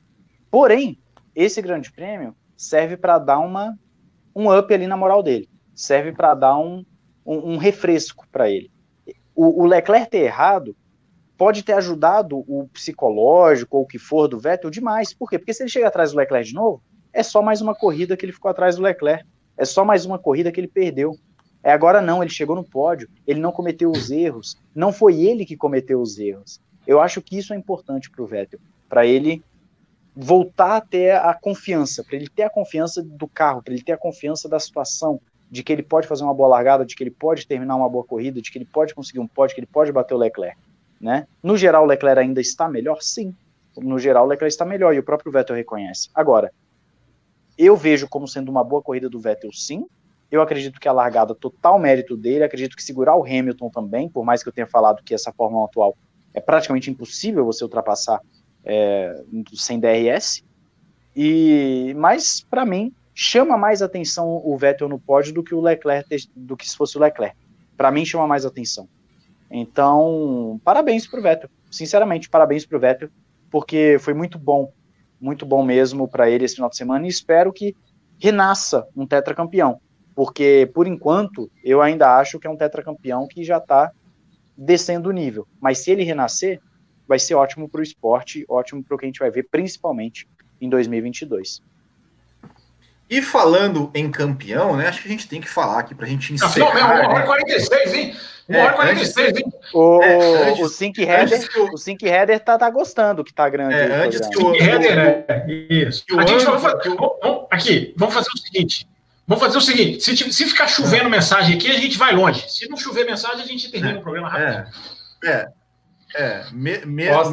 Porém, esse grande prêmio serve para dar uma, um up ali na moral dele. Serve para dar um, um, um refresco para ele. O, o Leclerc ter errado pode ter ajudado o psicológico ou o que for do Vettel demais. Por quê? Porque se ele chega atrás do Leclerc de novo, é só mais uma corrida que ele ficou atrás do Leclerc. É só mais uma corrida que ele perdeu. É agora não, ele chegou no pódio, ele não cometeu os erros, não foi ele que cometeu os erros. Eu acho que isso é importante para o Vettel, para ele voltar a ter a confiança, para ele ter a confiança do carro, para ele ter a confiança da situação, de que ele pode fazer uma boa largada, de que ele pode terminar uma boa corrida, de que ele pode conseguir um pódio, que ele pode bater o Leclerc. Né? No geral, o Leclerc ainda está melhor? Sim. No geral, o Leclerc está melhor e o próprio Vettel reconhece. Agora, eu vejo como sendo uma boa corrida do Vettel, sim. Eu acredito que a largada total mérito dele. Acredito que segurar o Hamilton também, por mais que eu tenha falado que essa Fórmula atual é praticamente impossível você ultrapassar é, sem DRS. E, mas, para mim, chama mais atenção o Vettel no pódio do que o Leclerc, do que se fosse o Leclerc. Para mim, chama mais atenção. Então, parabéns para o Vettel. Sinceramente, parabéns para o Vettel, porque foi muito bom, muito bom mesmo para ele esse final de semana e espero que renasça um tetracampeão. Porque, por enquanto, eu ainda acho que é um tetracampeão que já está descendo o nível. Mas se ele renascer, vai ser ótimo para o esporte, ótimo para o que a gente vai ver, principalmente em 2022.
E falando em campeão, né? Acho que a gente tem que falar aqui para a gente encerrar.
Não, não, uma hora e 46, hein? Uma hora e 46, hein?
O, é, antes, o Sync Header, o, o Sync Header tá, tá gostando que tá grande. É,
antes que o, Sync Header, é, isso.
a gente vai fazer, vamos, aqui, vamos fazer o seguinte. Vamos fazer o seguinte: se, se ficar chovendo mensagem aqui, a gente vai longe. Se não chover mensagem, a gente termina é, o programa rápido.
É. é. É, me, me, menos,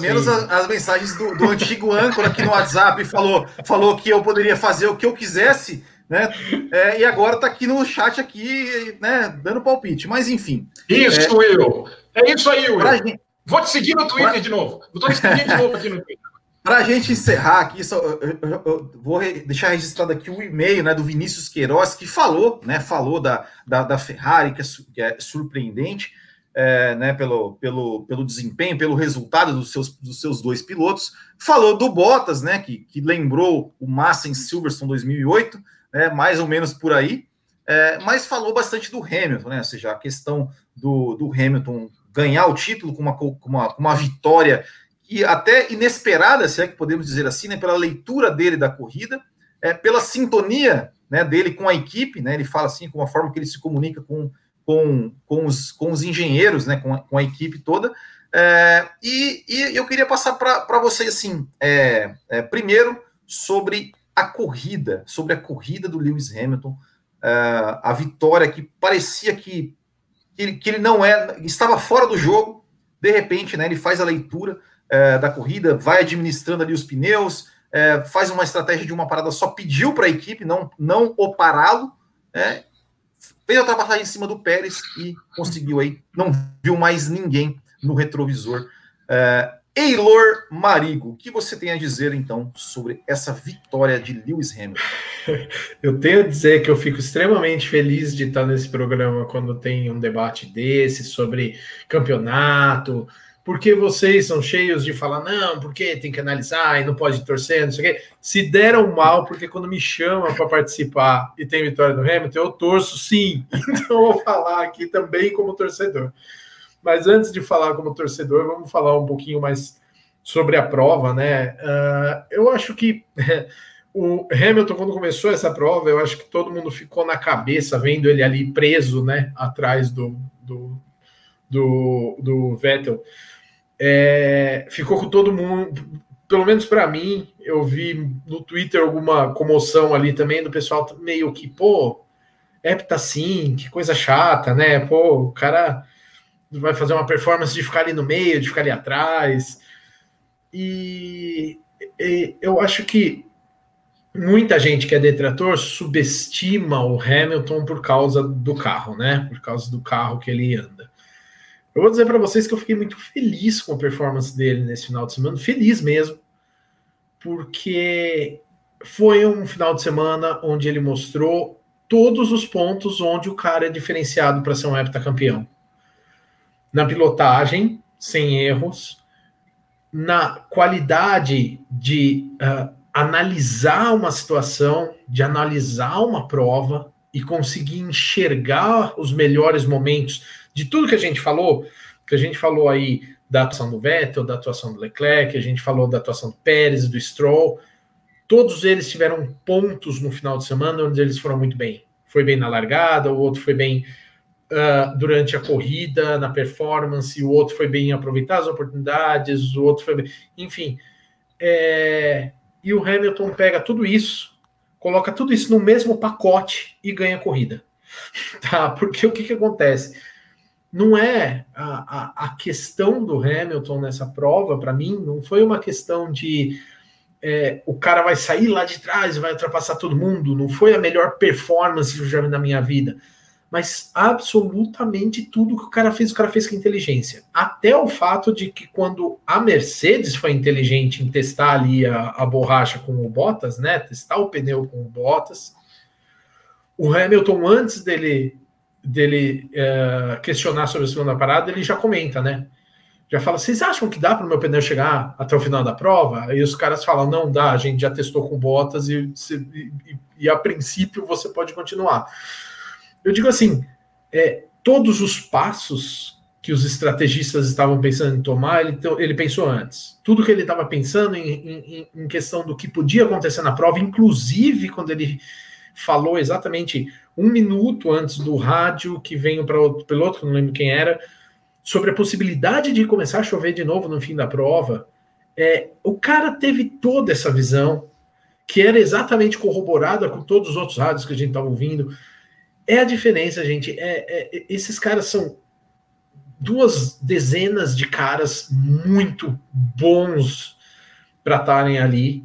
menos as, as, mensagens do, do antigo âncora aqui no WhatsApp falou, falou que eu poderia fazer o que eu quisesse, né? É, e agora tá aqui no chat aqui, né, dando palpite. Mas enfim.
Isso, é, Will. É isso aí, Will. Gente... Vou te seguir no Twitter pra... de novo. Vou te seguir de novo aqui no Twitter.
Para a gente encerrar aqui, só, eu, eu, eu, vou deixar registrado aqui o e-mail né, do Vinícius Queiroz, que falou, né, falou da, da, da Ferrari, que é, que é surpreendente é, né, pelo, pelo, pelo desempenho, pelo resultado dos seus, dos seus dois pilotos. Falou do Bottas, né, que, que lembrou o Massa em Silverstone 2008, né, mais ou menos por aí, é, mas falou bastante do Hamilton, né, ou seja, a questão do, do Hamilton ganhar o título com uma, com uma, com uma vitória e até inesperada, se é que podemos dizer assim, né, pela leitura dele da corrida, é, pela sintonia né, dele com a equipe, né, ele fala assim, com a forma que ele se comunica com, com, com, os, com os engenheiros, né, com, a, com a equipe toda. É, e, e, eu queria passar para vocês assim, é, é, primeiro sobre a corrida, sobre a corrida do Lewis Hamilton, é, a vitória que parecia que, que ele, que ele não é, estava fora do jogo, de repente, né, ele faz a leitura é, da corrida, vai administrando ali os pneus, é, faz uma estratégia de uma parada só, pediu para a equipe não, não o pará-lo, né, fez a ultrapassagem em cima do Pérez e conseguiu aí, não viu mais ninguém no retrovisor. É, Eilor Marigo, o que você tem a dizer então sobre essa vitória de Lewis Hamilton? [LAUGHS]
Eu tenho a dizer que eu fico extremamente feliz de estar nesse programa quando tem um debate desse sobre campeonato, porque vocês são cheios de falar, não, porque tem que analisar e não pode torcer, não sei o quê. Se deram mal, porque quando me chamam para participar e tem vitória do Hamilton, eu torço sim. [LAUGHS] Então vou falar aqui também como torcedor. Mas antes de falar como torcedor, vamos falar um pouquinho mais sobre a prova, né? Uh, eu acho que [LAUGHS] o Hamilton, quando começou essa prova, eu acho que todo mundo ficou na cabeça vendo ele ali preso, né, atrás do, do, do, do Vettel é, ficou com todo mundo, pelo menos para mim, eu vi no Twitter alguma comoção ali também do pessoal meio que, pô, hepta sim, que coisa chata, né? Pô, o cara vai fazer uma performance de ficar ali no meio, de ficar ali atrás. E, e eu acho que muita gente que é detrator subestima o Hamilton por causa do carro, né? Por causa do carro que ele anda. Eu vou dizer para vocês que eu fiquei muito feliz com a performance dele nesse final de semana, feliz mesmo, porque foi um final de semana onde ele mostrou todos os pontos onde o cara é diferenciado para ser um heptacampeão. Na pilotagem, sem erros, na qualidade de uh, analisar uma situação, de analisar uma prova e conseguir enxergar os melhores momentos de tudo que a gente falou, que a gente falou aí da atuação do Vettel, da atuação do Leclerc, a gente falou da atuação do Pérez, do Stroll, todos eles tiveram pontos no final de semana onde eles foram muito bem. Foi bem na largada, o outro foi bem uh, durante a corrida, na performance, o outro foi bem em aproveitar as oportunidades, o outro foi bem. Enfim. É... E o Hamilton pega tudo isso, coloca tudo isso no mesmo pacote e ganha a corrida. [LAUGHS] Tá? Porque o que, que acontece? Não é a, a, a questão do Hamilton nessa prova, para mim, não foi uma questão de é, o cara vai sair lá de trás vai ultrapassar todo mundo, não foi a melhor performance na minha vida, mas absolutamente tudo que o cara fez, o cara fez com inteligência. Até o fato de que quando a Mercedes foi inteligente em testar ali a, a borracha com o Bottas, né, testar o pneu com o Bottas, o Hamilton, antes dele dele é, questionar sobre a segunda parada, ele já comenta, né? Já fala, vocês acham que dá para o meu pneu chegar até o final da prova? E os caras falam, não dá, a gente já testou com botas e, e, e a princípio você pode continuar. Eu digo assim, é, todos os passos que os estrategistas estavam pensando em tomar, ele, ele pensou antes. Tudo que ele estava pensando em, em, em questão do que podia acontecer na prova, inclusive quando ele falou exatamente um minuto antes do rádio que veio para outro piloto, não lembro quem era, sobre a possibilidade de começar a chover de novo no fim da prova. É, o cara teve toda essa visão, que era exatamente corroborada com todos os outros rádios que a gente estava ouvindo. É a diferença, gente. É, é, esses caras são duas dezenas de caras muito bons para estarem ali,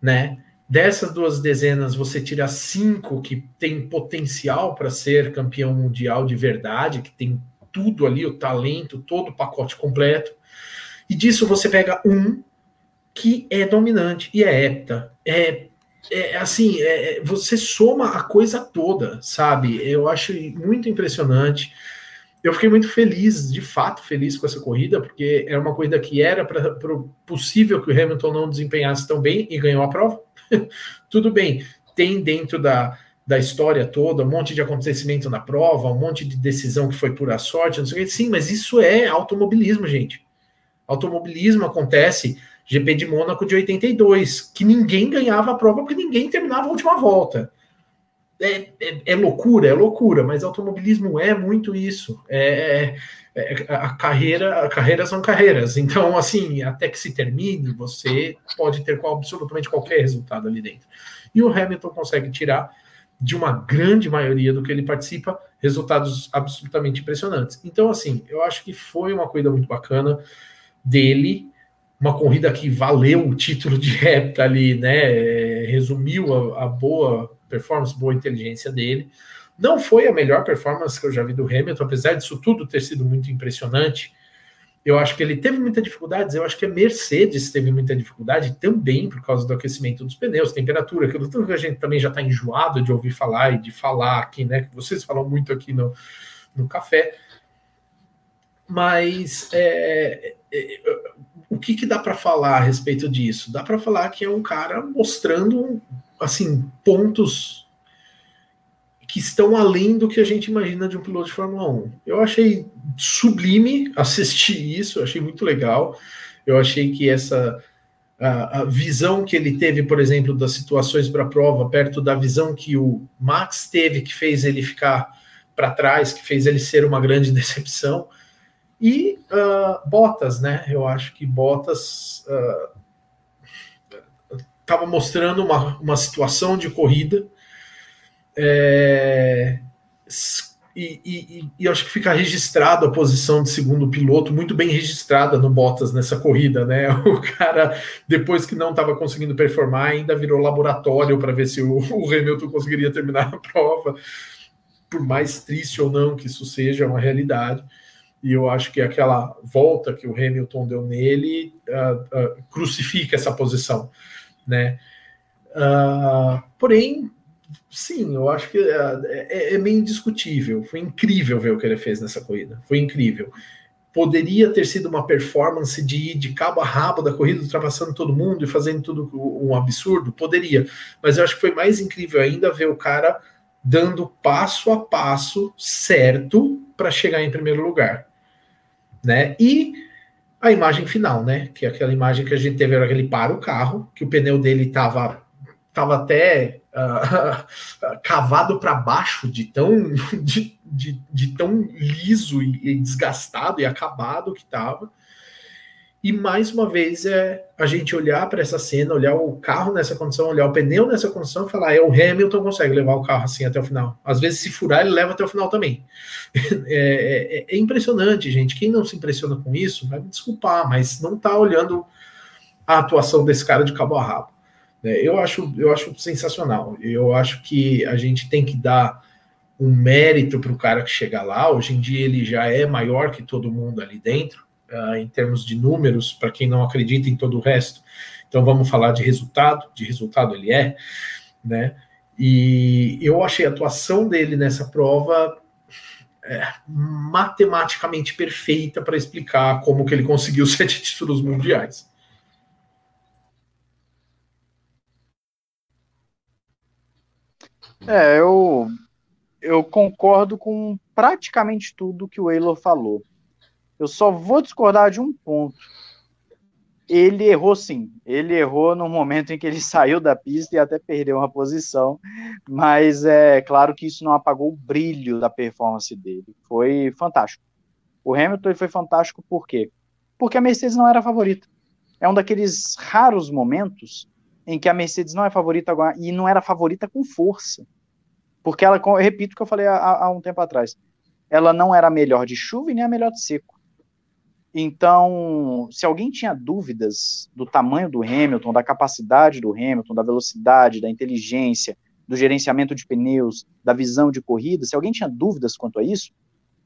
né? Dessas duas dezenas, você tira cinco que tem potencial para ser campeão mundial de verdade, que tem tudo ali, o talento, todo o pacote completo. E disso você pega um que é dominante e é hepta. É, é assim, é, você soma a coisa toda, sabe? Eu acho muito impressionante. Eu fiquei muito feliz, de fato feliz com essa corrida, porque era uma corrida que era para possível que o Hamilton não desempenhasse tão bem e ganhou a prova. [LAUGHS] Tudo bem, tem dentro da, da história toda um monte de acontecimento na prova, um monte de decisão que foi pura sorte, não sei o que. Sim, mas isso é automobilismo, gente. Automobilismo acontece GP de Mônaco de 82, que ninguém ganhava a prova porque ninguém terminava a última volta. É, é, é loucura, é loucura, mas automobilismo é muito isso. É, é, a carreira, a carreira são carreiras. Então, assim, até que se termine, você pode ter absolutamente qualquer resultado ali dentro. E o Hamilton consegue tirar de uma grande maioria do que ele participa resultados absolutamente impressionantes. Então, assim, eu acho que foi uma corrida muito bacana dele uma corrida que valeu o título de répta ali, né? Resumiu a, a, boa performance, boa inteligência dele. Não foi a melhor performance que eu já vi do Hamilton, apesar disso tudo ter sido muito impressionante. Eu acho que ele teve muita dificuldade. Eu acho que a Mercedes teve muita dificuldade também por causa do aquecimento dos pneus, temperatura, aquilo tudo que a gente também já está enjoado de ouvir falar e de falar aqui, né? Que vocês falam muito aqui no, no café. Mas é, é, o que, que dá para falar a respeito disso? Dá para falar que é um cara mostrando assim pontos que estão além do que a gente imagina de um piloto de Fórmula 1. Eu achei sublime assistir isso, achei muito legal. Eu achei que essa a, a visão que ele teve, por exemplo, das situações para a prova, perto da visão que o Max teve, que fez ele ficar para trás, que fez ele ser uma grande [LAUGHS] decepção. E uh, Bottas, né? Eu acho que Bottas estava uh, mostrando uma, uma situação de corrida. É, e, e, e, acho que fica registrado a posição de segundo piloto, muito bem registrada no Bottas nessa corrida, né? [LAUGHS] O cara, depois que não estava conseguindo performar, ainda virou laboratório para ver se o, o Hamilton conseguiria terminar a prova, por mais triste ou não que isso seja uma realidade e eu acho que aquela volta que o Hamilton deu nele uh, uh, crucifica essa posição, né? Uh, porém, sim, eu acho que é, é, meio indiscutível. Foi incrível ver o que ele fez nessa corrida. Foi incrível. Poderia ter sido uma performance de ir de cabo a rabo da corrida, ultrapassando todo mundo e fazendo tudo um absurdo? Poderia. Mas eu acho que foi mais incrível ainda ver o cara dando passo a passo certo para chegar em primeiro lugar né? E a imagem final, né? Que é aquela imagem que a gente teve, era que ele para o carro, que o pneu dele estava tava até [LAUGHS] cavado para baixo de tão [LAUGHS] de, de, de tão liso e, e, desgastado e acabado que estava. E mais uma vez é a gente olhar para essa cena, olhar o carro nessa condição, olhar o pneu nessa condição e falar: é o Hamilton consegue levar o carro assim até o final. Às vezes, se furar, ele leva até o final também. [LAUGHS] É, é, é impressionante, gente. Quem não se impressiona com isso, vai me desculpar, mas não está olhando a atuação desse cara de cabo a rabo. É, eu, acho, eu acho sensacional. Eu acho que a gente tem que dar um mérito para o cara que chega lá. Hoje em dia ele já é maior que todo mundo ali dentro uh, em termos de números, para quem não acredita em todo o resto. Então vamos falar de resultado, de resultado ele é, né? E eu achei a atuação dele nessa prova é, matematicamente perfeita para explicar como que ele conseguiu [LAUGHS] sete títulos mundiais.
É, eu, eu concordo com praticamente tudo que o Eilor falou. Eu só vou discordar de um ponto. Ele errou sim. Ele errou no momento em que ele [LAUGHS] saiu da pista e até perdeu uma posição. Mas é claro que isso não apagou o brilho da performance dele. Foi fantástico. O Hamilton foi fantástico por quê? Porque a Mercedes não era a favorita. É um daqueles raros momentos em que a Mercedes não é favorita agora e não era favorita com força. Porque ela, eu repito o que eu falei há, há um tempo atrás, ela não era a melhor de chuva e nem a melhor de seco. Então, se alguém tinha dúvidas do tamanho do Hamilton, da capacidade do Hamilton, da velocidade, da inteligência, do gerenciamento de pneus, da visão de corrida, se alguém tinha dúvidas quanto a isso,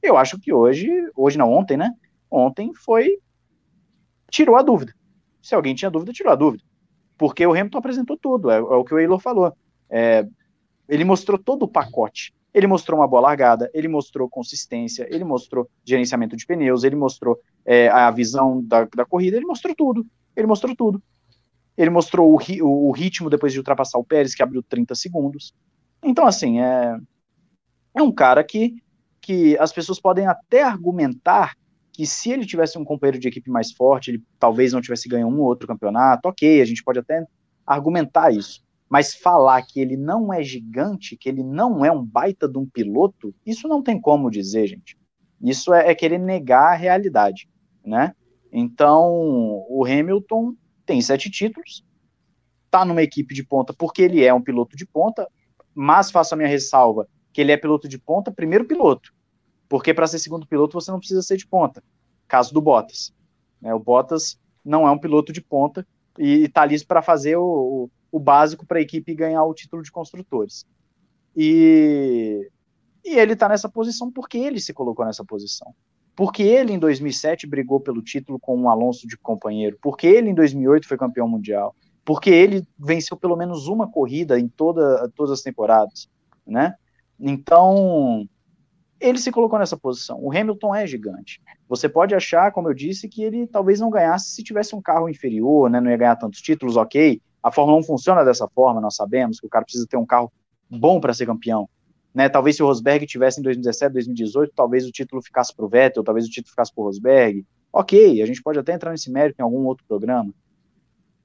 eu acho que hoje, hoje não, ontem, né? Ontem foi tirou a dúvida. Se alguém tinha dúvida, tirou a dúvida. Porque o Hamilton apresentou tudo, é, é o que o Eilor falou. É, ele mostrou todo o pacote. Ele mostrou uma boa largada, ele mostrou consistência, ele mostrou gerenciamento de pneus, ele mostrou é, a visão da, da corrida, ele mostrou tudo. Ele mostrou tudo. Ele mostrou o, o, o, ritmo depois de ultrapassar o Pérez, que abriu 30 segundos. Então, assim, é, é um cara que, que as pessoas podem até argumentar que se ele tivesse um companheiro de equipe mais forte, ele talvez não tivesse ganho um ou outro campeonato, ok, a gente pode até argumentar isso. Mas falar que ele não é gigante, que ele não é um baita de um piloto, isso não tem como dizer, gente. Isso é, é querer negar a realidade, né? Então, o Hamilton tem sete títulos, tá numa equipe de ponta porque ele é um piloto de ponta, mas faço a minha ressalva que ele é piloto de ponta, primeiro piloto, porque para ser segundo piloto você não precisa ser de ponta. Caso do Bottas, né? O Bottas não é um piloto de ponta e está ali para fazer o, o básico para a equipe ganhar o título de construtores. E, e ele está nessa posição porque ele se colocou nessa posição. Porque ele, em 2007, brigou pelo título com um Alonso de companheiro. Porque ele, em 2008, foi campeão mundial. Porque ele venceu pelo menos uma corrida em toda, todas as temporadas. Né? Então, ele se colocou nessa posição. O Hamilton é gigante. Você pode achar, como eu disse, que ele talvez não ganhasse se tivesse um carro inferior, né? não ia ganhar tantos títulos, ok. A Fórmula 1 funciona dessa forma, nós sabemos que o cara precisa ter um carro bom para ser campeão. Né? Talvez se o Rosberg tivesse em 2017, 2018, talvez o título ficasse para o Vettel, talvez o título ficasse para o Rosberg. Ok, a gente pode até entrar nesse mérito em algum outro programa.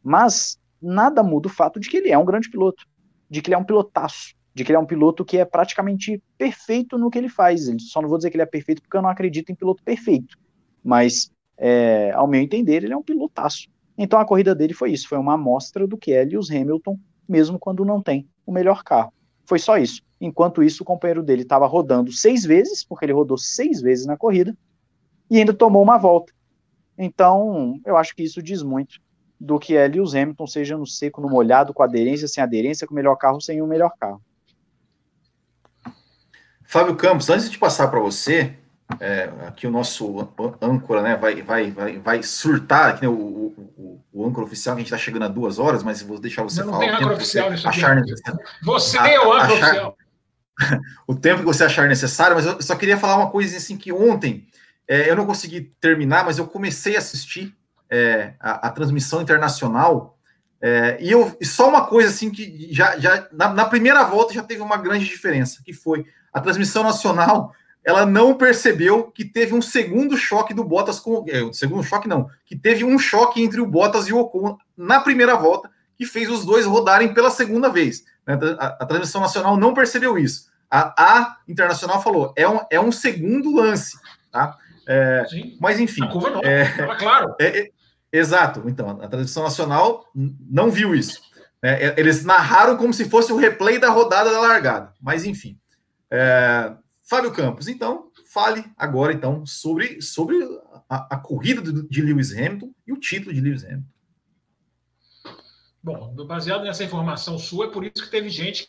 Mas nada muda o fato de que ele é um grande piloto, de que ele é um pilotaço, de que ele é um piloto que é praticamente perfeito no que ele faz. Só não vou dizer que ele é perfeito porque eu não acredito em piloto perfeito. Mas, é, ao meu entender, ele é um pilotaço. Então a corrida dele foi isso, foi uma amostra do que é Lewis Hamilton, mesmo quando não tem o melhor carro. Foi só isso. Enquanto isso, o companheiro dele estava rodando seis vezes, porque ele rodou seis vezes na corrida, e ainda tomou uma volta. Então, eu acho que isso diz muito do que é Lewis Hamilton, seja no seco, no molhado, com aderência, sem aderência, com o melhor carro, sem o melhor carro.
Fábio Campos, antes de passar para você, é, aqui o nosso âncora né, vai, vai, vai, vai surtar, aqui, né, o, o, o âncora oficial, que a gente está chegando a duas horas, mas vou deixar você
não,
falar.
Não tem âncora oficial
nisso achar necessário.
Você é o âncora achar, oficial. [LAUGHS]
o tempo que você achar necessário, mas eu só queria falar uma coisa assim, que ontem é, eu não consegui terminar, mas eu comecei a assistir é, a, a, transmissão internacional, é, e, eu, e só uma coisa assim que já, já na, na primeira volta já teve uma grande diferença, que foi a transmissão nacional ela não percebeu que teve um segundo choque do Bottas com. É, segundo choque, não. Que teve um choque entre o Bottas e o Ocon na primeira volta, que fez os dois rodarem pela segunda vez. Né? A, a, transmissão nacional não percebeu isso. A, a internacional falou: é um, é um segundo lance. Tá? É, mas enfim. A
curva não, é, claro.
É, é, exato. Então, a transmissão nacional não viu isso. É, eles narraram como se fosse o replay da rodada da largada. Mas enfim. É, Fábio Campos, então, fale agora então sobre, sobre a, a corrida de Lewis Hamilton e o título de Lewis Hamilton.
Bom, baseado nessa informação sua, é por isso que teve gente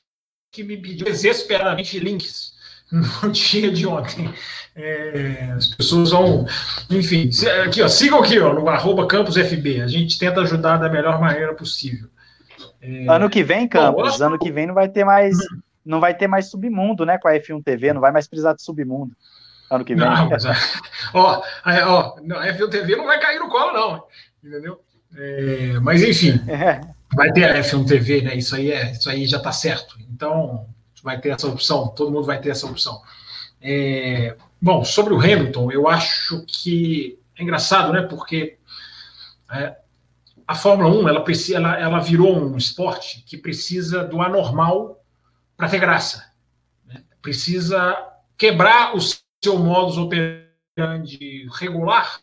que me pediu desesperadamente links no [LAUGHS] dia de ontem. É, as pessoas vão, enfim, aqui ó, sigam aqui ó, no arroba campusfb. A gente tenta ajudar da melhor maneira possível.
É, ano que vem, Campos, bom, ano que vem não vai ter mais não vai ter mais submundo, né? Com a F1 TV, não vai mais precisar de submundo ano que vem.
Não, mas, ó, ó, a F1 TV não vai cair no colo, não. Entendeu? É, mas enfim, [LAUGHS] é. vai ter a F1 TV, né? Isso aí, é, isso aí já está certo. Então, vai ter essa opção, todo mundo vai ter essa opção. É, bom, sobre o Hamilton, eu acho que é engraçado, né? Porque é, a Fórmula 1 ela, ela, ela virou um esporte que precisa do anormal para ter graça. Né? Precisa quebrar o seu modus operandi regular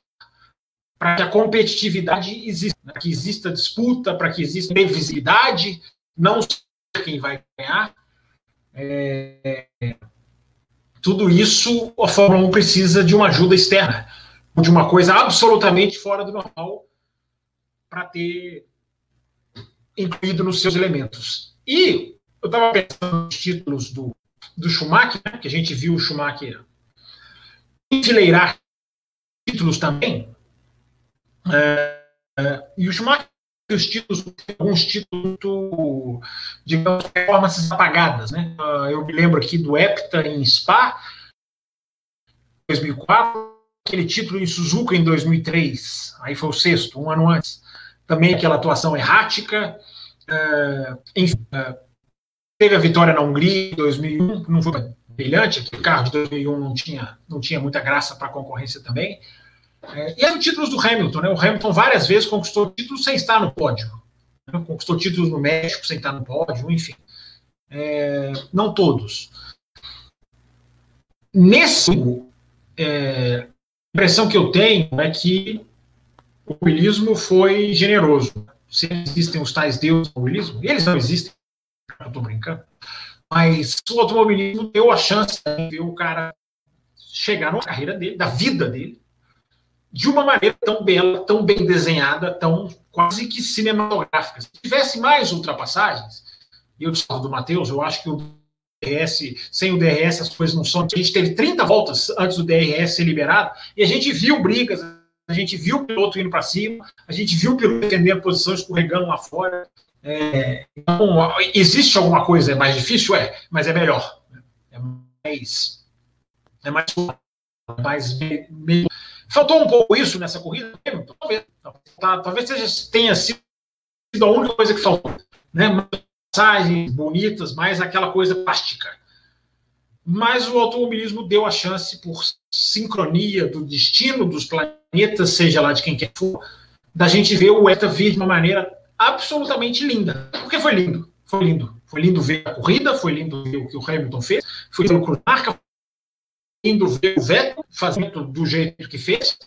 para que a competitividade exista, para que exista disputa, para que exista previsibilidade, não quem vai ganhar. É, tudo isso a Fórmula 1 precisa de uma ajuda externa, de uma coisa absolutamente fora do normal para ter incluído nos seus elementos. E eu estava pensando nos títulos do, do Schumacher, né, que a gente viu o Schumacher enfileirar títulos também. É, Uh, e o Schumacher os títulos, alguns títulos digamos, performances apagadas, né? Uh, eu me lembro aqui do Epta em Spa, 2004, aquele título em Suzuka em 2003, aí foi o sexto, um ano antes. Também aquela atuação errática, uh, enfim, uh, teve a vitória na Hungria em 2001, não foi brilhante, aquele carro de 2001 não tinha, não tinha muita graça para a concorrência também. É, e eram títulos do Hamilton, né? O Hamilton várias vezes conquistou títulos sem estar no pódio. Né? Conquistou títulos no México sem estar no pódio, enfim. É, não todos. Nesse é, a impressão que eu tenho é que o willismo foi generoso. Se existem os tais deuses do willismo, eles não existem, eu estou brincando, mas o automobilismo deu a chance de ver o cara chegar na carreira dele, da vida dele, de uma maneira tão bela, tão bem desenhada, tão quase que cinematográfica. Se tivesse mais ultrapassagens, e eu discordo do Matheus, eu acho que o DRS, sem o DRS as coisas não são. A gente teve 30 voltas antes do DRS ser liberado, e a gente viu brigas, a gente viu o piloto indo para cima, a gente viu o piloto defendendo a posição, escorregando lá fora. É, então, existe alguma coisa é mais difícil? É, mas é melhor. É mais. É mais. mais Faltou um pouco isso nessa corrida? Talvez. Talvez seja, tenha sido a única coisa que faltou. Né? Passagens bonitas, mas aquela coisa plástica. Mas o automobilismo deu a chance, por sincronia do destino dos planetas, seja lá de quem quer for, da gente ver o ETA vir de uma maneira absolutamente linda. Porque foi lindo. Foi lindo. Foi lindo ver a corrida, foi lindo ver o que o Hamilton fez, foi lindo ver o Marca, indo ver o Vettel fazendo do jeito que fez.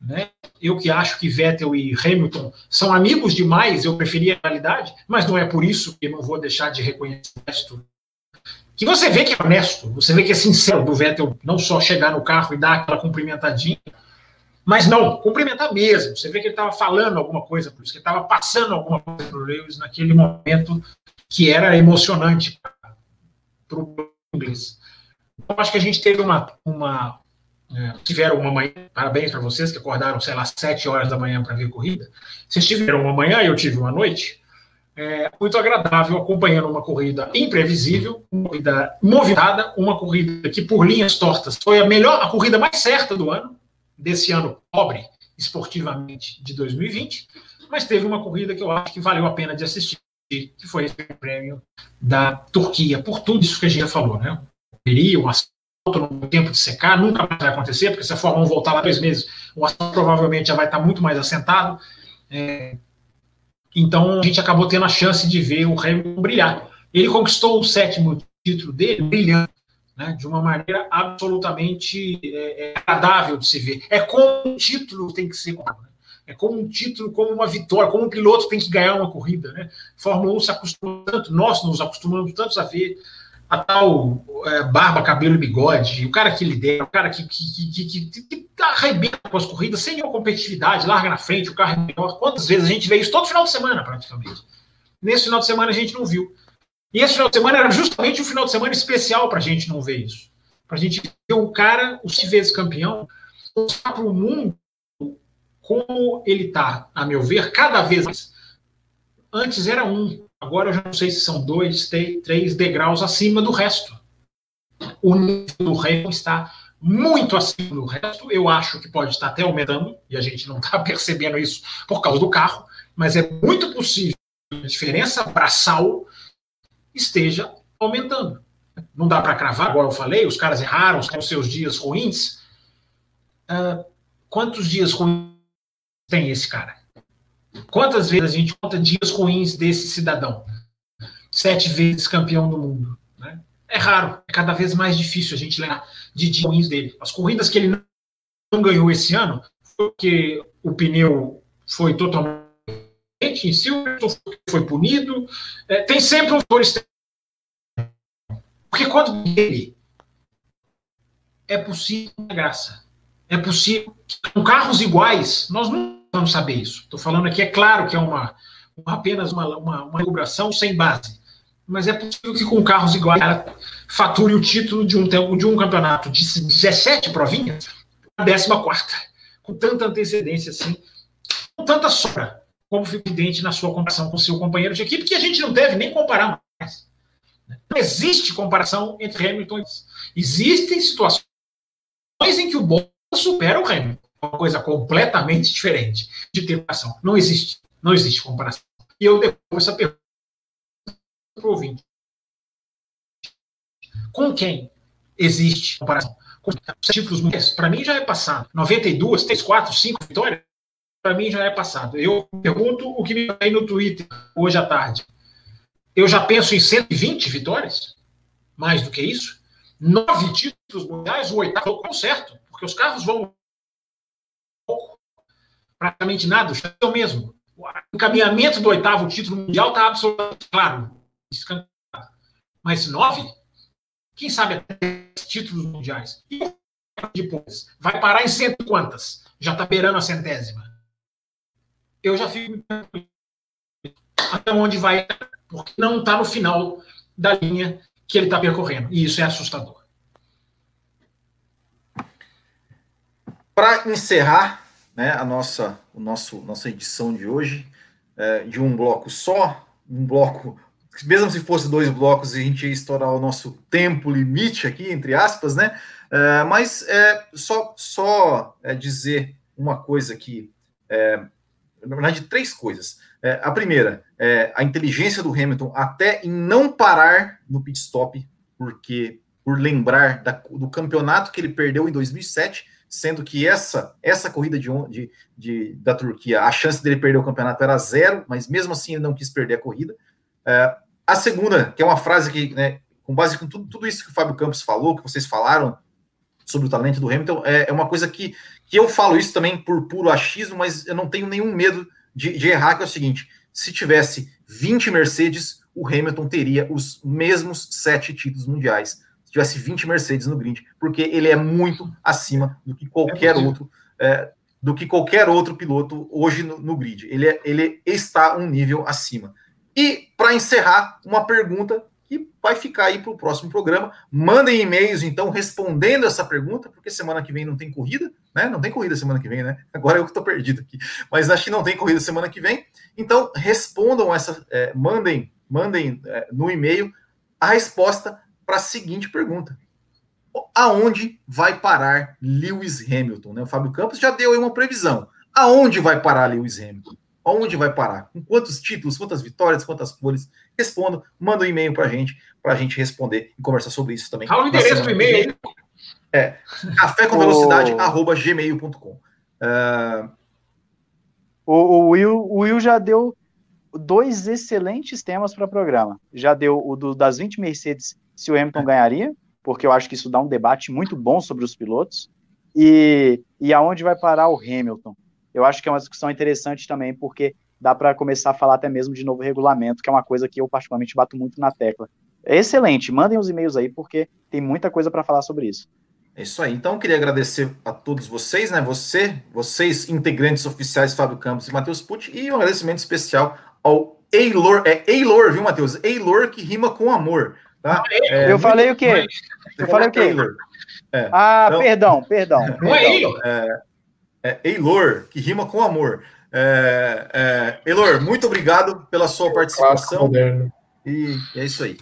Né? Eu que acho que Vettel e Hamilton são amigos demais, eu preferia a realidade, mas não é por isso que eu não vou deixar de reconhecer o que você vê que é honesto, você vê que é sincero do Vettel não só chegar no carro e dar aquela cumprimentadinha, mas não, cumprimentar mesmo. Você vê que ele estava falando alguma coisa por isso, que estava passando alguma coisa para o Lewis naquele momento que era emocionante para o inglês. Eu acho que a gente teve uma. uma é, tiveram uma manhã, parabéns para vocês que acordaram, sei lá, sete horas da manhã para ver corrida. Vocês tiveram uma manhã e eu tive uma noite. É, muito agradável acompanhando uma corrida imprevisível, uma corrida movimentada, uma corrida que por linhas tortas foi a melhor, a corrida mais certa do ano, desse ano pobre esportivamente de 2020, mas teve uma corrida que eu acho que valeu a pena de assistir, que foi esse prêmio da Turquia, por tudo isso que a gente já falou, né? um assalto no tempo de secar, nunca mais vai acontecer, porque se a Fórmula 1 voltar lá dois meses, o assalto provavelmente já vai estar muito mais assentado. É, então a gente acabou tendo a chance de ver o Hamilton brilhar. Ele conquistou o sétimo título dele brilhando, né, de uma maneira absolutamente é, é, agradável de se ver. É como um título tem que ser. Né? É como um título, como uma vitória, como um piloto tem que ganhar uma corrida. Né? Fórmula 1 se acostumou tanto, nós nos acostumamos tanto a ver a tal é, barba, cabelo e bigode, o cara que lidera, o cara que, que, que, que, que arrebenta com as corridas sem nenhuma competitividade, larga na frente, o carro é melhor. Quantas vezes a gente vê isso todo final de semana, praticamente? Nesse final de semana a gente não viu. E esse final de semana era justamente um final de semana especial para a gente não ver isso. Para a gente ver o cara, o seis vezes campeão, mostrar para o mundo como ele está, a meu ver, cada vez mais. Antes era um, Agora eu já não sei se são dois, três degraus acima do resto. O nível do Hamilton está muito acima do resto. Eu acho que pode estar até aumentando, e a gente não está [LAUGHS] percebendo isso por causa do carro, mas é muito possível a diferença braçal esteja aumentando. Não dá para cravar, agora eu falei, os caras erraram, os seus dias ruins. Uh, quantos dias ruins tem esse cara? Quantas vezes a gente conta dias ruins desse cidadão? Sete vezes campeão do mundo. Né? É raro, é cada vez mais difícil a gente lembrar de dias ruins dele. As corridas que ele não ganhou esse ano porque o pneu foi totalmente em si, foi punido. É, tem sempre um fator Porque quando ele é possível graça. É possível, com carros iguais, nós não vamos saber isso. Estou falando aqui, é claro que é uma, apenas uma, uma, uma sem base. Mas é possível que com carros iguais fature o título de um, de um campeonato de 17 provinhas a 14, com tanta antecedência assim. tanta sobra como fica evidente na sua comparação com seu companheiro de equipe, que a gente não deve nem comparar mais. Não existe comparação entre Hamilton e Existem situações em que o Bottas supera o Hamilton. Uma coisa completamente diferente de ter comparação. Não existe. Não existe comparação. E eu devolvo essa pergunta para o ouvinte. Com quem existe comparação? Com os títulos mundiais? Para mim já é passado. 92, 3, 4, 5 vitórias? Para mim já é passado. Eu pergunto o que me vem no Twitter hoje à tarde. Eu já penso em 120 vitórias? Mais do que isso? Nove títulos mundiais, o oitavo é certo, porque os carros vão praticamente nada, é o mesmo. O encaminhamento do oitavo título mundial está absolutamente claro. Mas nove? Quem sabe até títulos mundiais? E depois? Vai parar em cento quantas? Já está beirando a centésima. Eu já fico até onde vai, porque não está no final da linha que ele está percorrendo. E isso é assustador.
Para encerrar, né, a nossa, o nosso, nossa edição de hoje, é, de um bloco só, um bloco, mesmo se fosse dois blocos, a gente ia estourar o nosso tempo limite aqui, entre aspas, né? É, mas é, só, só é, dizer uma coisa aqui, é, na verdade, três coisas. É, a primeira, é, a inteligência do Hamilton até em não parar no pit stop, porque por lembrar da, do campeonato que ele perdeu em 2007 sendo que essa essa corrida de, de, de, da Turquia, a chance dele perder o campeonato era zero, mas mesmo assim ele não quis perder a corrida. É, a segunda, que é uma frase que, né, com base com tudo, tudo isso que o Fábio Campos falou, que vocês falaram sobre o talento do Hamilton, é, é uma coisa que, que eu falo isso também por puro achismo, mas eu não tenho nenhum medo de, de errar, que é o seguinte, se tivesse 20 Mercedes, o Hamilton teria os mesmos sete títulos mundiais se tivesse 20 Mercedes no grid, porque ele é muito acima do que qualquer é outro é, do que qualquer outro piloto hoje no, no grid. Ele, é, ele está um nível acima. E para encerrar, uma pergunta que vai ficar aí para o próximo programa. Mandem e-mails, então, respondendo essa pergunta, porque semana que vem não tem corrida, né? Não tem corrida semana que vem, né? Agora eu que estou perdido aqui. Mas acho que não tem corrida semana que vem. Então, respondam essa, é, mandem, mandem é, no e-mail a resposta para a seguinte pergunta: aonde vai parar Lewis Hamilton? Né? O Fábio Campos já deu aí uma previsão. Aonde vai parar Lewis Hamilton? Aonde vai parar? Com quantos títulos, quantas vitórias, quantas cores? Responda, manda um e-mail para a gente, para a gente responder e conversar sobre isso também.
Fala o endereço do e-mail.
É, café com velocidade, oh. arroba gmail.com. Uh...
O, o, Will, o Will já deu dois excelentes temas para o programa. Já deu o do, das 20 Mercedes se o Hamilton ganharia, porque eu acho que isso dá um debate muito bom sobre os pilotos, e, e aonde vai parar o Hamilton. Eu acho que é uma discussão interessante também, porque dá para começar a falar até mesmo de novo regulamento, que é uma coisa que eu particularmente bato muito na tecla. É excelente, mandem os e-mails aí, porque tem muita coisa para falar sobre isso.
É isso aí. Então, queria agradecer a todos vocês, né? Você, vocês, integrantes oficiais Fábio Campos e Matheus Pucci, e um agradecimento especial ao Eilor, é Eilor, viu, Matheus? Eilor que rima com amor. Tá?
É, eu falei o quê? Eu falei o quê? É. Ah, então, perdão, perdão.
Não é Eilor. É, é Eilor, que rima com amor. É, é, Eilor, muito obrigado pela sua participação. E é isso aí.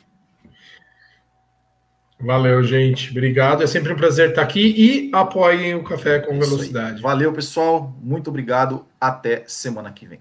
Valeu, gente. Obrigado. É sempre um prazer estar aqui e apoiem o Café com Velocidade.
Valeu, pessoal. Muito obrigado. Até semana que vem.